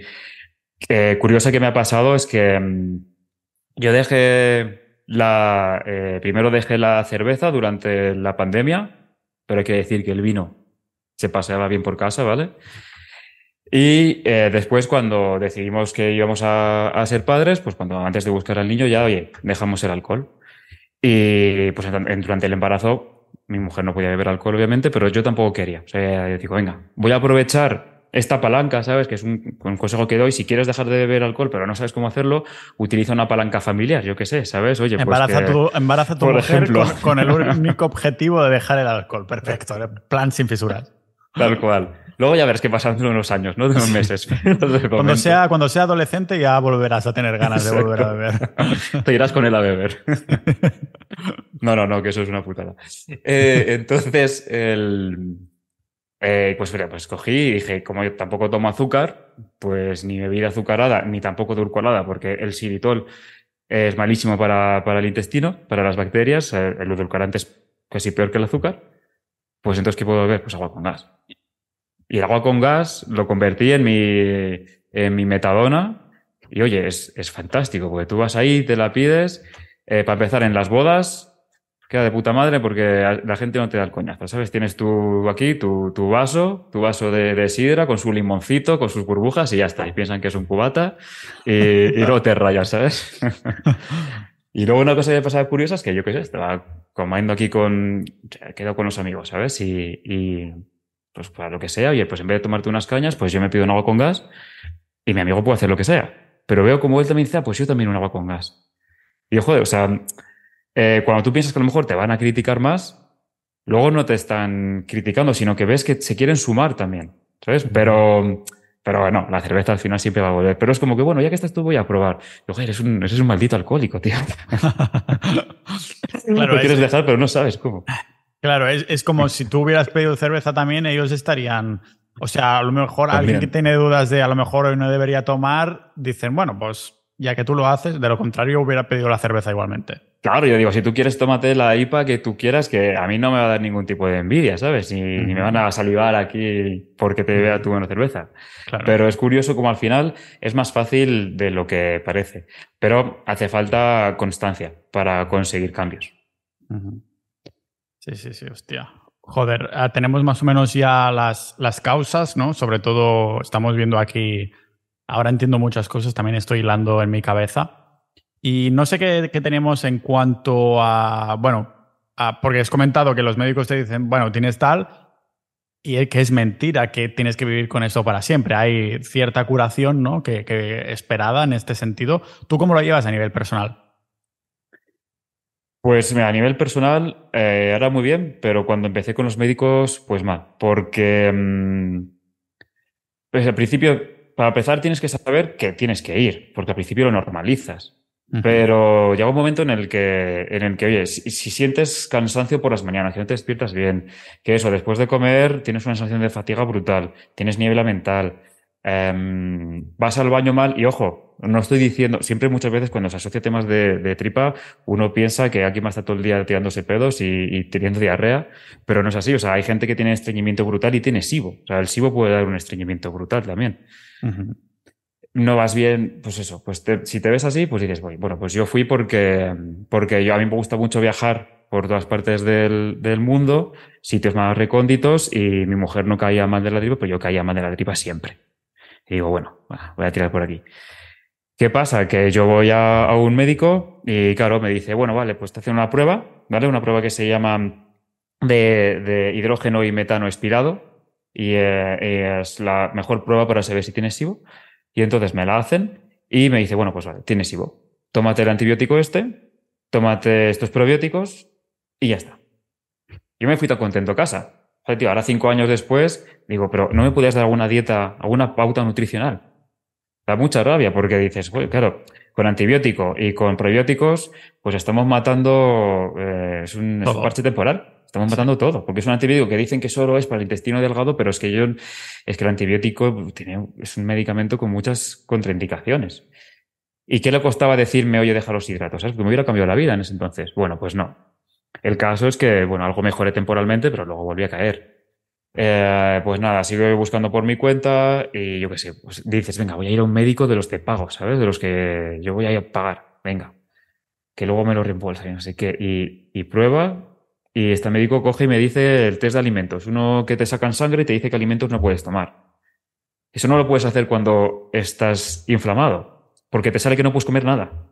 Eh, curiosa que me ha pasado es que mm, yo dejé la. eh, primero dejé la cerveza durante la pandemia, pero hay que decir que el vino se paseaba bien por casa, ¿vale? Y eh, después, cuando decidimos que íbamos a, ser padres, pues cuando antes de buscar al niño, ya, oye, dejamos el alcohol. Y pues durante el embarazo, mi mujer no podía beber alcohol, obviamente, pero yo tampoco quería. O sea, yo digo, venga, voy a aprovechar esta palanca, ¿sabes? Que es un, consejo que doy. Si quieres dejar de beber alcohol, pero no sabes cómo hacerlo, utiliza una palanca familiar, yo qué sé, ¿sabes? Oye, pues embaraza tu, embaraza tu mujer con, el único objetivo de dejar el alcohol. Perfecto. Plan sin fisuras. Tal cual. Luego ya verás qué pasa en unos años, ¿no? De unos meses. cuando, sea, cuando sea adolescente ya volverás a tener ganas de volver a beber. Te irás con él a beber. no, no, no, que eso es una putada. Eh, entonces, el... Eh, pues, pues cogí y dije, como yo tampoco tomo azúcar, pues ni bebida azucarada, ni tampoco edulcorada, porque el xilitol es malísimo para, para, el intestino, para las bacterias, eh, el edulcorante es casi peor que el azúcar. Pues entonces, ¿qué puedo beber? Pues agua con gas. Y el agua con gas lo convertí en mi, en mi metadona. Y oye, es, es fantástico, porque tú vas ahí, te la pides. Eh, para empezar, en las bodas, queda de puta madre porque la gente no te da el coñazo, ¿sabes? Tienes tú aquí tu, tu vaso, tu vaso de, sidra con su limoncito, con sus burbujas y ya está. Y piensan que es un cubata y, y luego te rayas, ¿sabes? y luego una cosa que me pasaba curiosa es que yo qué sé, estaba comiendo aquí con, quedo con los amigos, ¿sabes? Y, y pues para lo que sea, oye, pues en vez de tomarte unas cañas, pues yo me pido un agua con gas y mi amigo puede hacer lo que sea. Pero veo como él también dice, ah, pues yo también un agua con gas. Y yo, joder, o sea, eh, cuando tú piensas que a lo mejor te van a criticar más, luego no te están criticando, sino que ves que se quieren sumar también, ¿sabes? Pero, pero bueno, la cerveza al final siempre va a volver. Pero es como que, bueno, ya que estás tú, voy a probar. Yo, joder, eres un, eres un maldito alcohólico, tío. claro, lo quieres dejar, pero no sabes cómo. Claro, es, como si tú hubieras pedido cerveza también, ellos estarían. O sea, a lo mejor alguien que tiene dudas de a lo mejor hoy no debería tomar, dicen, bueno, pues ya que tú lo haces, de lo contrario hubiera pedido la cerveza igualmente. Claro, yo digo, si tú quieres, tómate la IPA que tú quieras, que a mí no me va a dar ningún tipo de envidia, ¿sabes? Ni, me van a salivar aquí porque te vea tu buena cerveza. Pero es curioso como al final es más fácil de lo que parece. Pero hace falta constancia para conseguir cambios. Sí, sí, sí, hostia. Joder, ah, tenemos más o menos ya las, las causas, ¿no? Sobre todo estamos viendo aquí, ahora entiendo muchas cosas, también estoy hilando en mi cabeza. Y no sé qué, qué tenemos en cuanto a, bueno, porque has comentado que los médicos te dicen, bueno, tienes tal, y que es mentira que tienes que vivir con eso para siempre. Hay cierta curación, ¿no? Que, que esperada en este sentido. ¿Tú cómo lo llevas a nivel personal? Pues a nivel personal, eh, era muy bien, pero cuando empecé con los médicos, pues mal. Porque mm, pues al principio, para empezar, tienes que saber que tienes que ir, porque al principio lo normalizas. Pero llega un momento en el que, en el que oye, si, si, sientes cansancio por las mañanas, que no te despiertas bien, que eso, después de comer tienes una sensación de fatiga brutal, tienes niebla mental, Em, vas al baño mal y ojo, no estoy diciendo, siempre muchas veces cuando se asocia temas de, tripa, uno piensa que aquí va a estar todo el día tirándose pedos y, teniendo diarrea, pero no es así. O sea, hay gente que tiene estreñimiento brutal y tiene SIBO. O sea, el SIBO puede dar un estreñimiento brutal también. No vas bien, pues eso, pues si te ves así, pues dices, bueno, pues yo fui porque, porque yo, a mí me gusta mucho viajar por todas partes del, del mundo, sitios más recónditos y mi mujer no caía mal de la tripa, pero yo caía mal de la tripa siempre. Y digo, bueno, voy a tirar por aquí. ¿Qué pasa? Que yo voy a, un médico y claro, me dice, bueno, vale, pues te hacen una prueba, ¿vale? Una prueba que se llama de, hidrógeno y metano expirado y eh, es la mejor prueba para saber si tienes SIBO. Y entonces me la hacen y me dice, bueno, pues vale, tienes SIBO. Tómate el antibiótico este, tómate estos probióticos y ya está. Yo me fui tan contento a casa ahora cinco años después, digo, pero ¿no me podías dar alguna dieta, alguna pauta nutricional? Da mucha rabia porque dices, claro, con antibiótico y con probióticos, pues estamos matando, eh, es, un, parche temporal. Estamos matando todo, porque es un antibiótico que dicen que solo es para el intestino delgado, pero es que yo, es que el antibiótico tiene, es un medicamento con muchas contraindicaciones. ¿Y qué le costaba decirme, oye, deja los hidratos? ¿Sabes? Porque me hubiera cambiado la vida en ese entonces. Bueno, pues no. El caso es que, bueno, algo mejoré temporalmente, pero luego volví a caer. Eh, pues nada, sigo buscando por mi cuenta y yo qué sé, pues dices, venga, voy a ir a un médico de los de pago, ¿sabes? De los que yo voy a ir a pagar, venga, que luego me lo reembolsa y no sé qué. Y, y prueba y este médico coge y me dice el test de alimentos, uno que te sacan sangre y te dice que alimentos no puedes tomar. Eso no lo puedes hacer cuando estás inflamado, porque te sale que no puedes comer nada.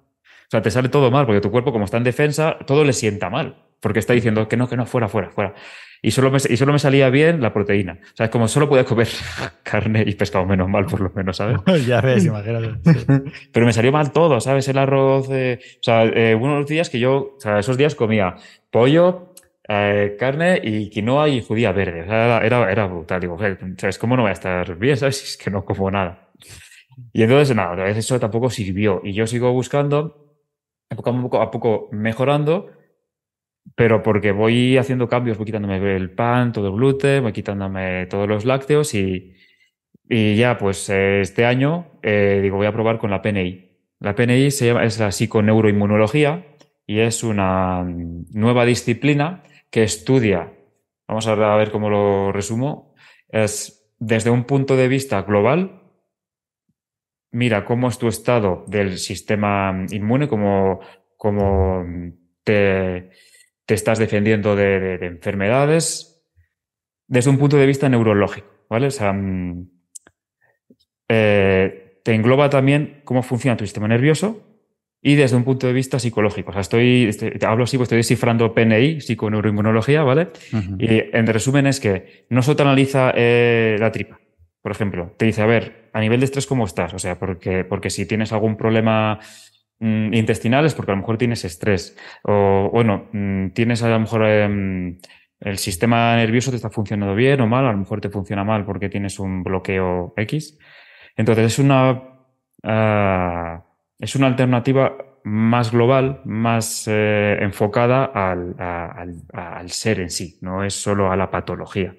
O sea, te sale todo mal, porque tu cuerpo, como está en defensa, todo le sienta mal porque está diciendo que no, que no, fuera, fuera, fuera. y solo, me, y solo me salía bien la proteína. O sea, como solo podía comer carne y pescado, menos mal, por lo menos, ¿sabes? ya ves, imagínate. Pero me salió mal todo, ¿sabes? El arroz. o sea, eh, unos días que yo, o sea, esos días comía pollo, eh, carne y quinoa y judía verde. O sea, era, era, brutal. Digo, ¿sabes cómo no voy a estar bien? ¿Sabes? Es que no como nada. Y entonces, nada, eso tampoco sirvió. Y yo sigo buscando, poco a poco, mejorando pero porque voy haciendo cambios, voy quitándome el pan, todo el gluten, voy quitándome todos los lácteos y, y ya, pues este año eh, digo, voy a probar con la PNI. La PNI es la psiconeuroinmunología y es una nueva disciplina que estudia, vamos a ver cómo lo resumo, es desde un punto de vista global, mira cómo es tu estado del sistema inmune, cómo, cómo te te estás defendiendo de, enfermedades desde un punto de vista neurológico, ¿vale? O sea, mm, eh, te engloba también cómo funciona tu sistema nervioso y desde un punto de vista psicológico. O sea, estoy, hablo así, pues estoy descifrando PNI, psiconeuroinmunología, ¿vale? Y en resumen es que no solo te analiza eh, la tripa, por ejemplo, te dice, a ver, a nivel de estrés, ¿cómo estás? O sea, porque, porque si tienes algún problema Mm, intestinales porque a lo mejor tienes estrés o bueno, mm, tienes a lo mejor em, el sistema nervioso te está funcionando bien o mal, a lo mejor te funciona mal porque tienes un bloqueo X. Entonces es una, ah, es una alternativa más global, más eh, enfocada al, al, ser en sí, no es solo a la patología.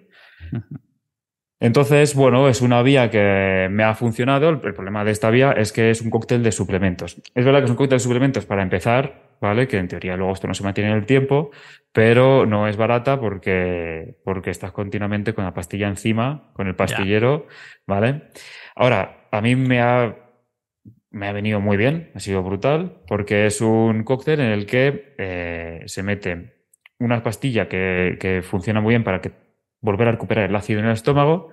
Entonces, bueno, es una vía que me ha funcionado. El, problema de esta vía es que es un cóctel de suplementos. Es verdad que es un cóctel de suplementos para empezar, ¿vale? Que en teoría luego esto no se mantiene en el tiempo, pero no es barata porque, porque estás continuamente con la pastilla encima, con el pastillero, ¿vale? Ahora, a mí me ha, me ha venido muy bien, ha sido brutal, porque es un cóctel en el que eh, se mete una pastilla que, que funciona muy bien para que volver a recuperar el ácido en el estómago,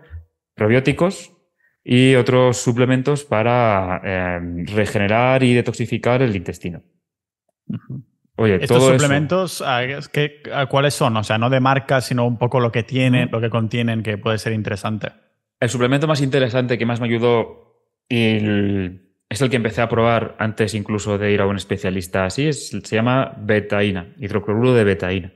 probióticos y otros suplementos para eh, regenerar y detoxificar el intestino. Oye, ¿Estos suplementos cuáles son? O sea, no de marca, sino un poco lo que tienen, lo que contienen, que puede ser interesante. El suplemento más interesante que más me ayudó es el que empecé a probar antes incluso de ir a un especialista así, se llama betaína, hidrocloruro de betaína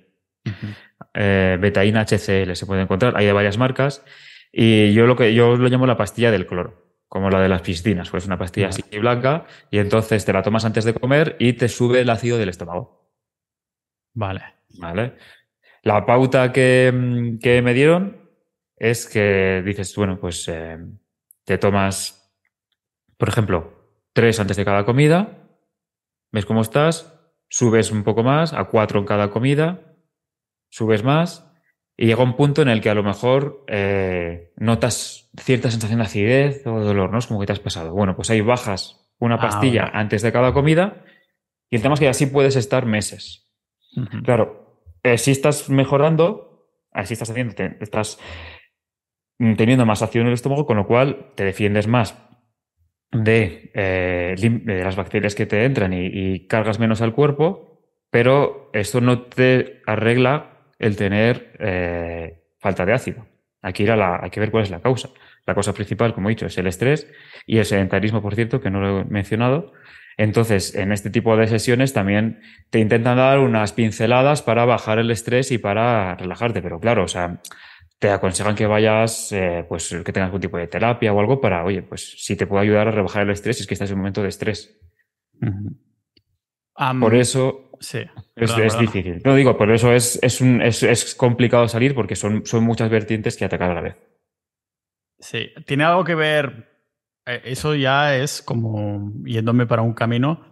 eh, betaína HCl se puede encontrar, hay de varias marcas, y yo lo que yo lo llamo la pastilla del cloro, como la de las piscinas, pues una pastilla así blanca, y entonces te la tomas antes de comer y te sube el ácido del estómago. Vale. Vale. La pauta que, me dieron es que dices, bueno, pues eh, te tomas, por ejemplo, tres antes de cada comida, ves cómo estás, subes un poco más a cuatro en cada comida, subes más y llega un punto en el que a lo mejor eh, notas cierta sensación de acidez o de dolor, ¿no? Es como que te has pasado. Bueno, pues ahí bajas una ah, pastilla antes de cada comida y el tema es que así puedes estar meses. Claro, eh, si estás mejorando, así estás haciendo, estás teniendo más acción en el estómago, con lo cual te defiendes más de, eh, de las bacterias que te entran y, y cargas menos al cuerpo, pero esto no te arregla el tener eh, falta de ácido. Aquí la, hay que ver cuál es la causa. La causa principal, como he dicho, es el estrés y el sedentarismo, por cierto, que no lo he mencionado. Entonces, en este tipo de sesiones también te intentan dar unas pinceladas para bajar el estrés y para relajarte. Pero claro, o sea, te aconsejan que vayas, eh, pues que tengas algún tipo de terapia o algo para, oye, pues si te puede ayudar a rebajar el estrés, es que estás en un momento de estrés. Por eso Sí. Es, difícil. No digo, por eso es, es, un, es, es, complicado salir porque son, son muchas vertientes que atacar a la vez. Sí, tiene algo que ver. Eh, eso ya es como yéndome para un camino.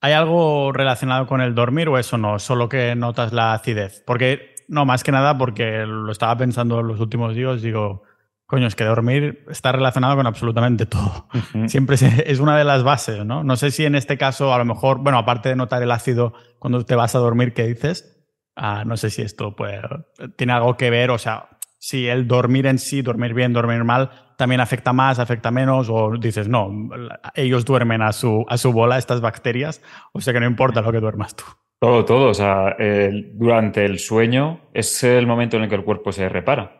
¿Hay algo relacionado con el dormir o eso no? Solo que notas la acidez. Porque, no, más que nada porque lo estaba pensando en los últimos días, digo, Coño, es que dormir está relacionado con absolutamente todo. Siempre es una de las bases, ¿no? No sé si en este caso, a lo mejor, bueno, aparte de notar el ácido cuando te vas a dormir, ¿qué dices? Ah, no sé si esto pues, tiene algo que ver, o sea, si el dormir en sí, dormir bien, dormir mal, también afecta más, afecta menos, o dices, no, ellos duermen a su, a su bola, estas bacterias, o sea que no importa lo que duermas tú. Todo, todo. O sea, durante el sueño es el momento en el que el cuerpo se repara.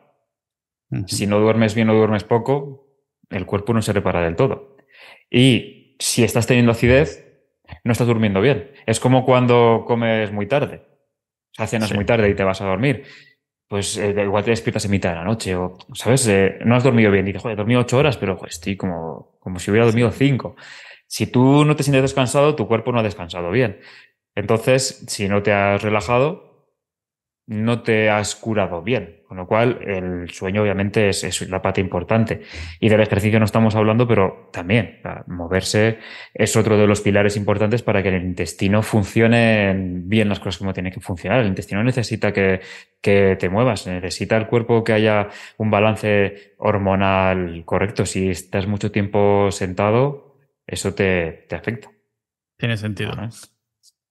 Si no duermes bien o duermes poco, el cuerpo no se repara del todo. Y si estás teniendo acidez, no estás durmiendo bien. Es como cuando comes muy tarde. O sea, cenas muy tarde y te vas a dormir. Pues eh, igual te despiertas en mitad de la noche o, ¿sabes? Eh, no has dormido bien. Dices, joder, he dormido ocho horas, pero estoy como, como si hubiera dormido cinco. Si tú no te sientes descansado, tu cuerpo no ha descansado bien. Entonces, si no te has relajado, no te has curado bien. Con lo cual, el sueño obviamente es, la parte importante. Y del ejercicio no estamos hablando, pero también moverse es otro de los pilares importantes para que el intestino funcione bien las cosas como tiene que funcionar. El intestino necesita que, que te muevas, necesita el cuerpo que haya un balance hormonal correcto. Si estás mucho tiempo sentado, eso te, te afecta. Tiene sentido.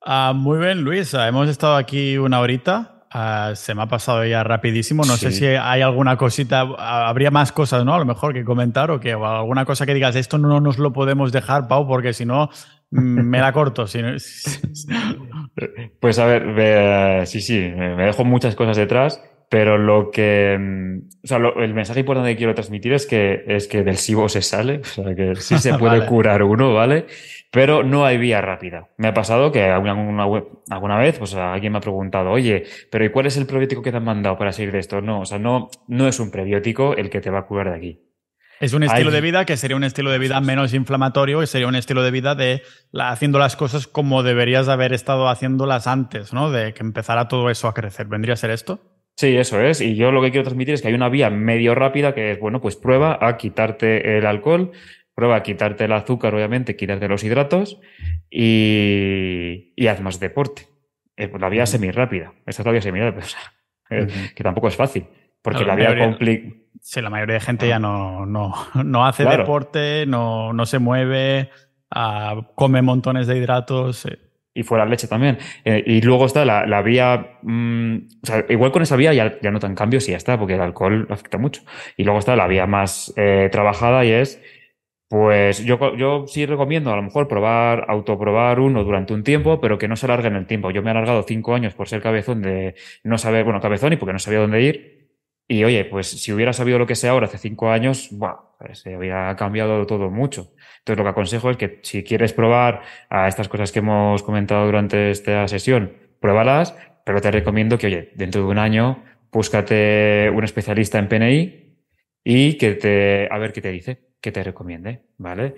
Ah, muy bien, Luis. Hemos estado aquí una horita. Ah, se me ha pasado ya rapidísimo. No sé si hay alguna cosita, habría más cosas, ¿no? A lo mejor que comentar o que alguna cosa que digas, esto no nos lo podemos dejar, Pau, porque si no mm, me la corto. pues a ver, sí, sí, me dejo muchas cosas detrás, pero lo que, mm, o sea, el mensaje importante que quiero transmitir es que, es que del SIBO se sale, o sea, que sí se puede curar uno, ¿vale? Pero no hay vía rápida. Me ha pasado que alguna, alguna vez pues, alguien me ha preguntado, oye, pero ¿y cuál es el probiótico que te han mandado para salir de esto? No, o sea, no, no es un prebiótico el que te va a curar de aquí. Es un estilo de vida que sería un estilo de vida menos inflamatorio y sería un estilo de vida de haciendo las cosas como deberías haber estado haciéndolas antes, ¿no? De que empezara todo eso a crecer. ¿Vendría a ser esto? Sí, eso es. Y yo lo que quiero transmitir es que hay una vía medio rápida que es, bueno, pues prueba a quitarte el alcohol, Prueba a quitarte el azúcar, obviamente, quitarte los hidratos y, y haz más deporte. Eh, pues la vía semi rápida. Esta es la vía semi rápida, eh, que tampoco es fácil. Porque la, vía complicada. Sí, la mayoría de gente ya no, no, no hace deporte, no, no, se mueve, ah, come montones de hidratos. Eh. Y fuera leche también. y luego está la, la vía. Mm, o sea, igual con esa vía ya, ya notan cambios y ya está, porque el alcohol afecta mucho. Y luego está la vía más trabajada y es pues yo, yo sí recomiendo a lo mejor probar, autoprobar uno durante un tiempo, pero que no se alargue en el tiempo. Yo me he alargado cinco años por ser cabezón de no saber, bueno, cabezón y porque no sabía dónde ir. Y oye, pues si hubiera sabido lo que sé ahora hace cinco años, bueno, pues se había cambiado todo mucho. Entonces lo que aconsejo es que si quieres probar a estas cosas que hemos comentado durante esta sesión, pruébalas, pero te recomiendo que, oye, dentro de un año, búscate un especialista en PNI y que te, a ver qué te dice que te recomiende, ¿vale?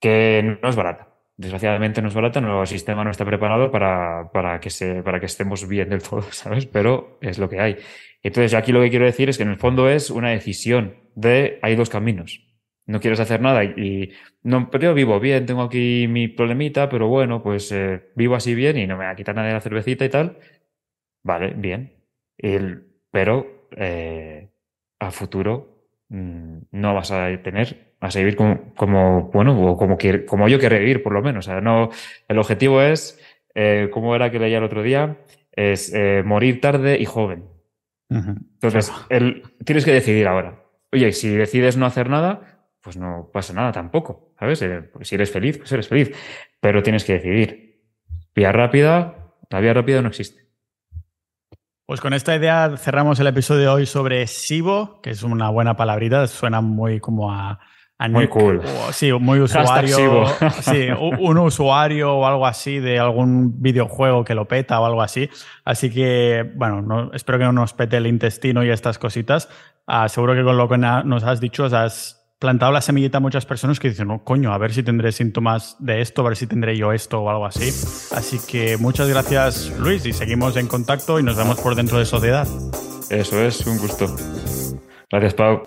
Que no es barata. Desgraciadamente no es barata, nuestro sistema no está preparado para, para, que se, para que estemos bien del todo, ¿sabes? Pero es lo que hay. Entonces, aquí lo que quiero decir es que en el fondo es una decisión de hay dos caminos. No quieres hacer nada y, no, pero yo vivo bien, tengo aquí mi problemita, pero bueno, pues eh, vivo así bien y no me va a quitar nada de la cervecita y tal. Vale, bien. El, pero eh, a futuro no vas a tener, vas a vivir como, como bueno, o como, como yo quiero vivir, por lo menos. O sea, no, el objetivo es, eh, como era que leía el otro día, es eh, morir tarde y joven. Entonces, el, tienes que decidir ahora. Oye, si decides no hacer nada, pues no pasa nada tampoco, ¿sabes? Eh, si eres feliz, pues eres feliz. Pero tienes que decidir. Vía rápida, la vía rápida no existe. Pues con esta idea cerramos el episodio de hoy sobre Sibo, que es una buena palabrita, suena muy como a... muy cool. sí, muy usuario. sí, un usuario o algo así de algún videojuego que lo peta o algo así. Así que, bueno, no, espero que no nos pete el intestino y estas cositas. Ah, seguro que con lo que nos has dicho, has plantado la semillita a muchas personas que dicen, no, coño, a ver si tendré síntomas de esto, a ver si tendré yo esto o algo así. Así que muchas gracias, Luis, y seguimos en contacto y nos vemos por dentro de Sociedad. Eso es, un gusto. Gracias, Pau.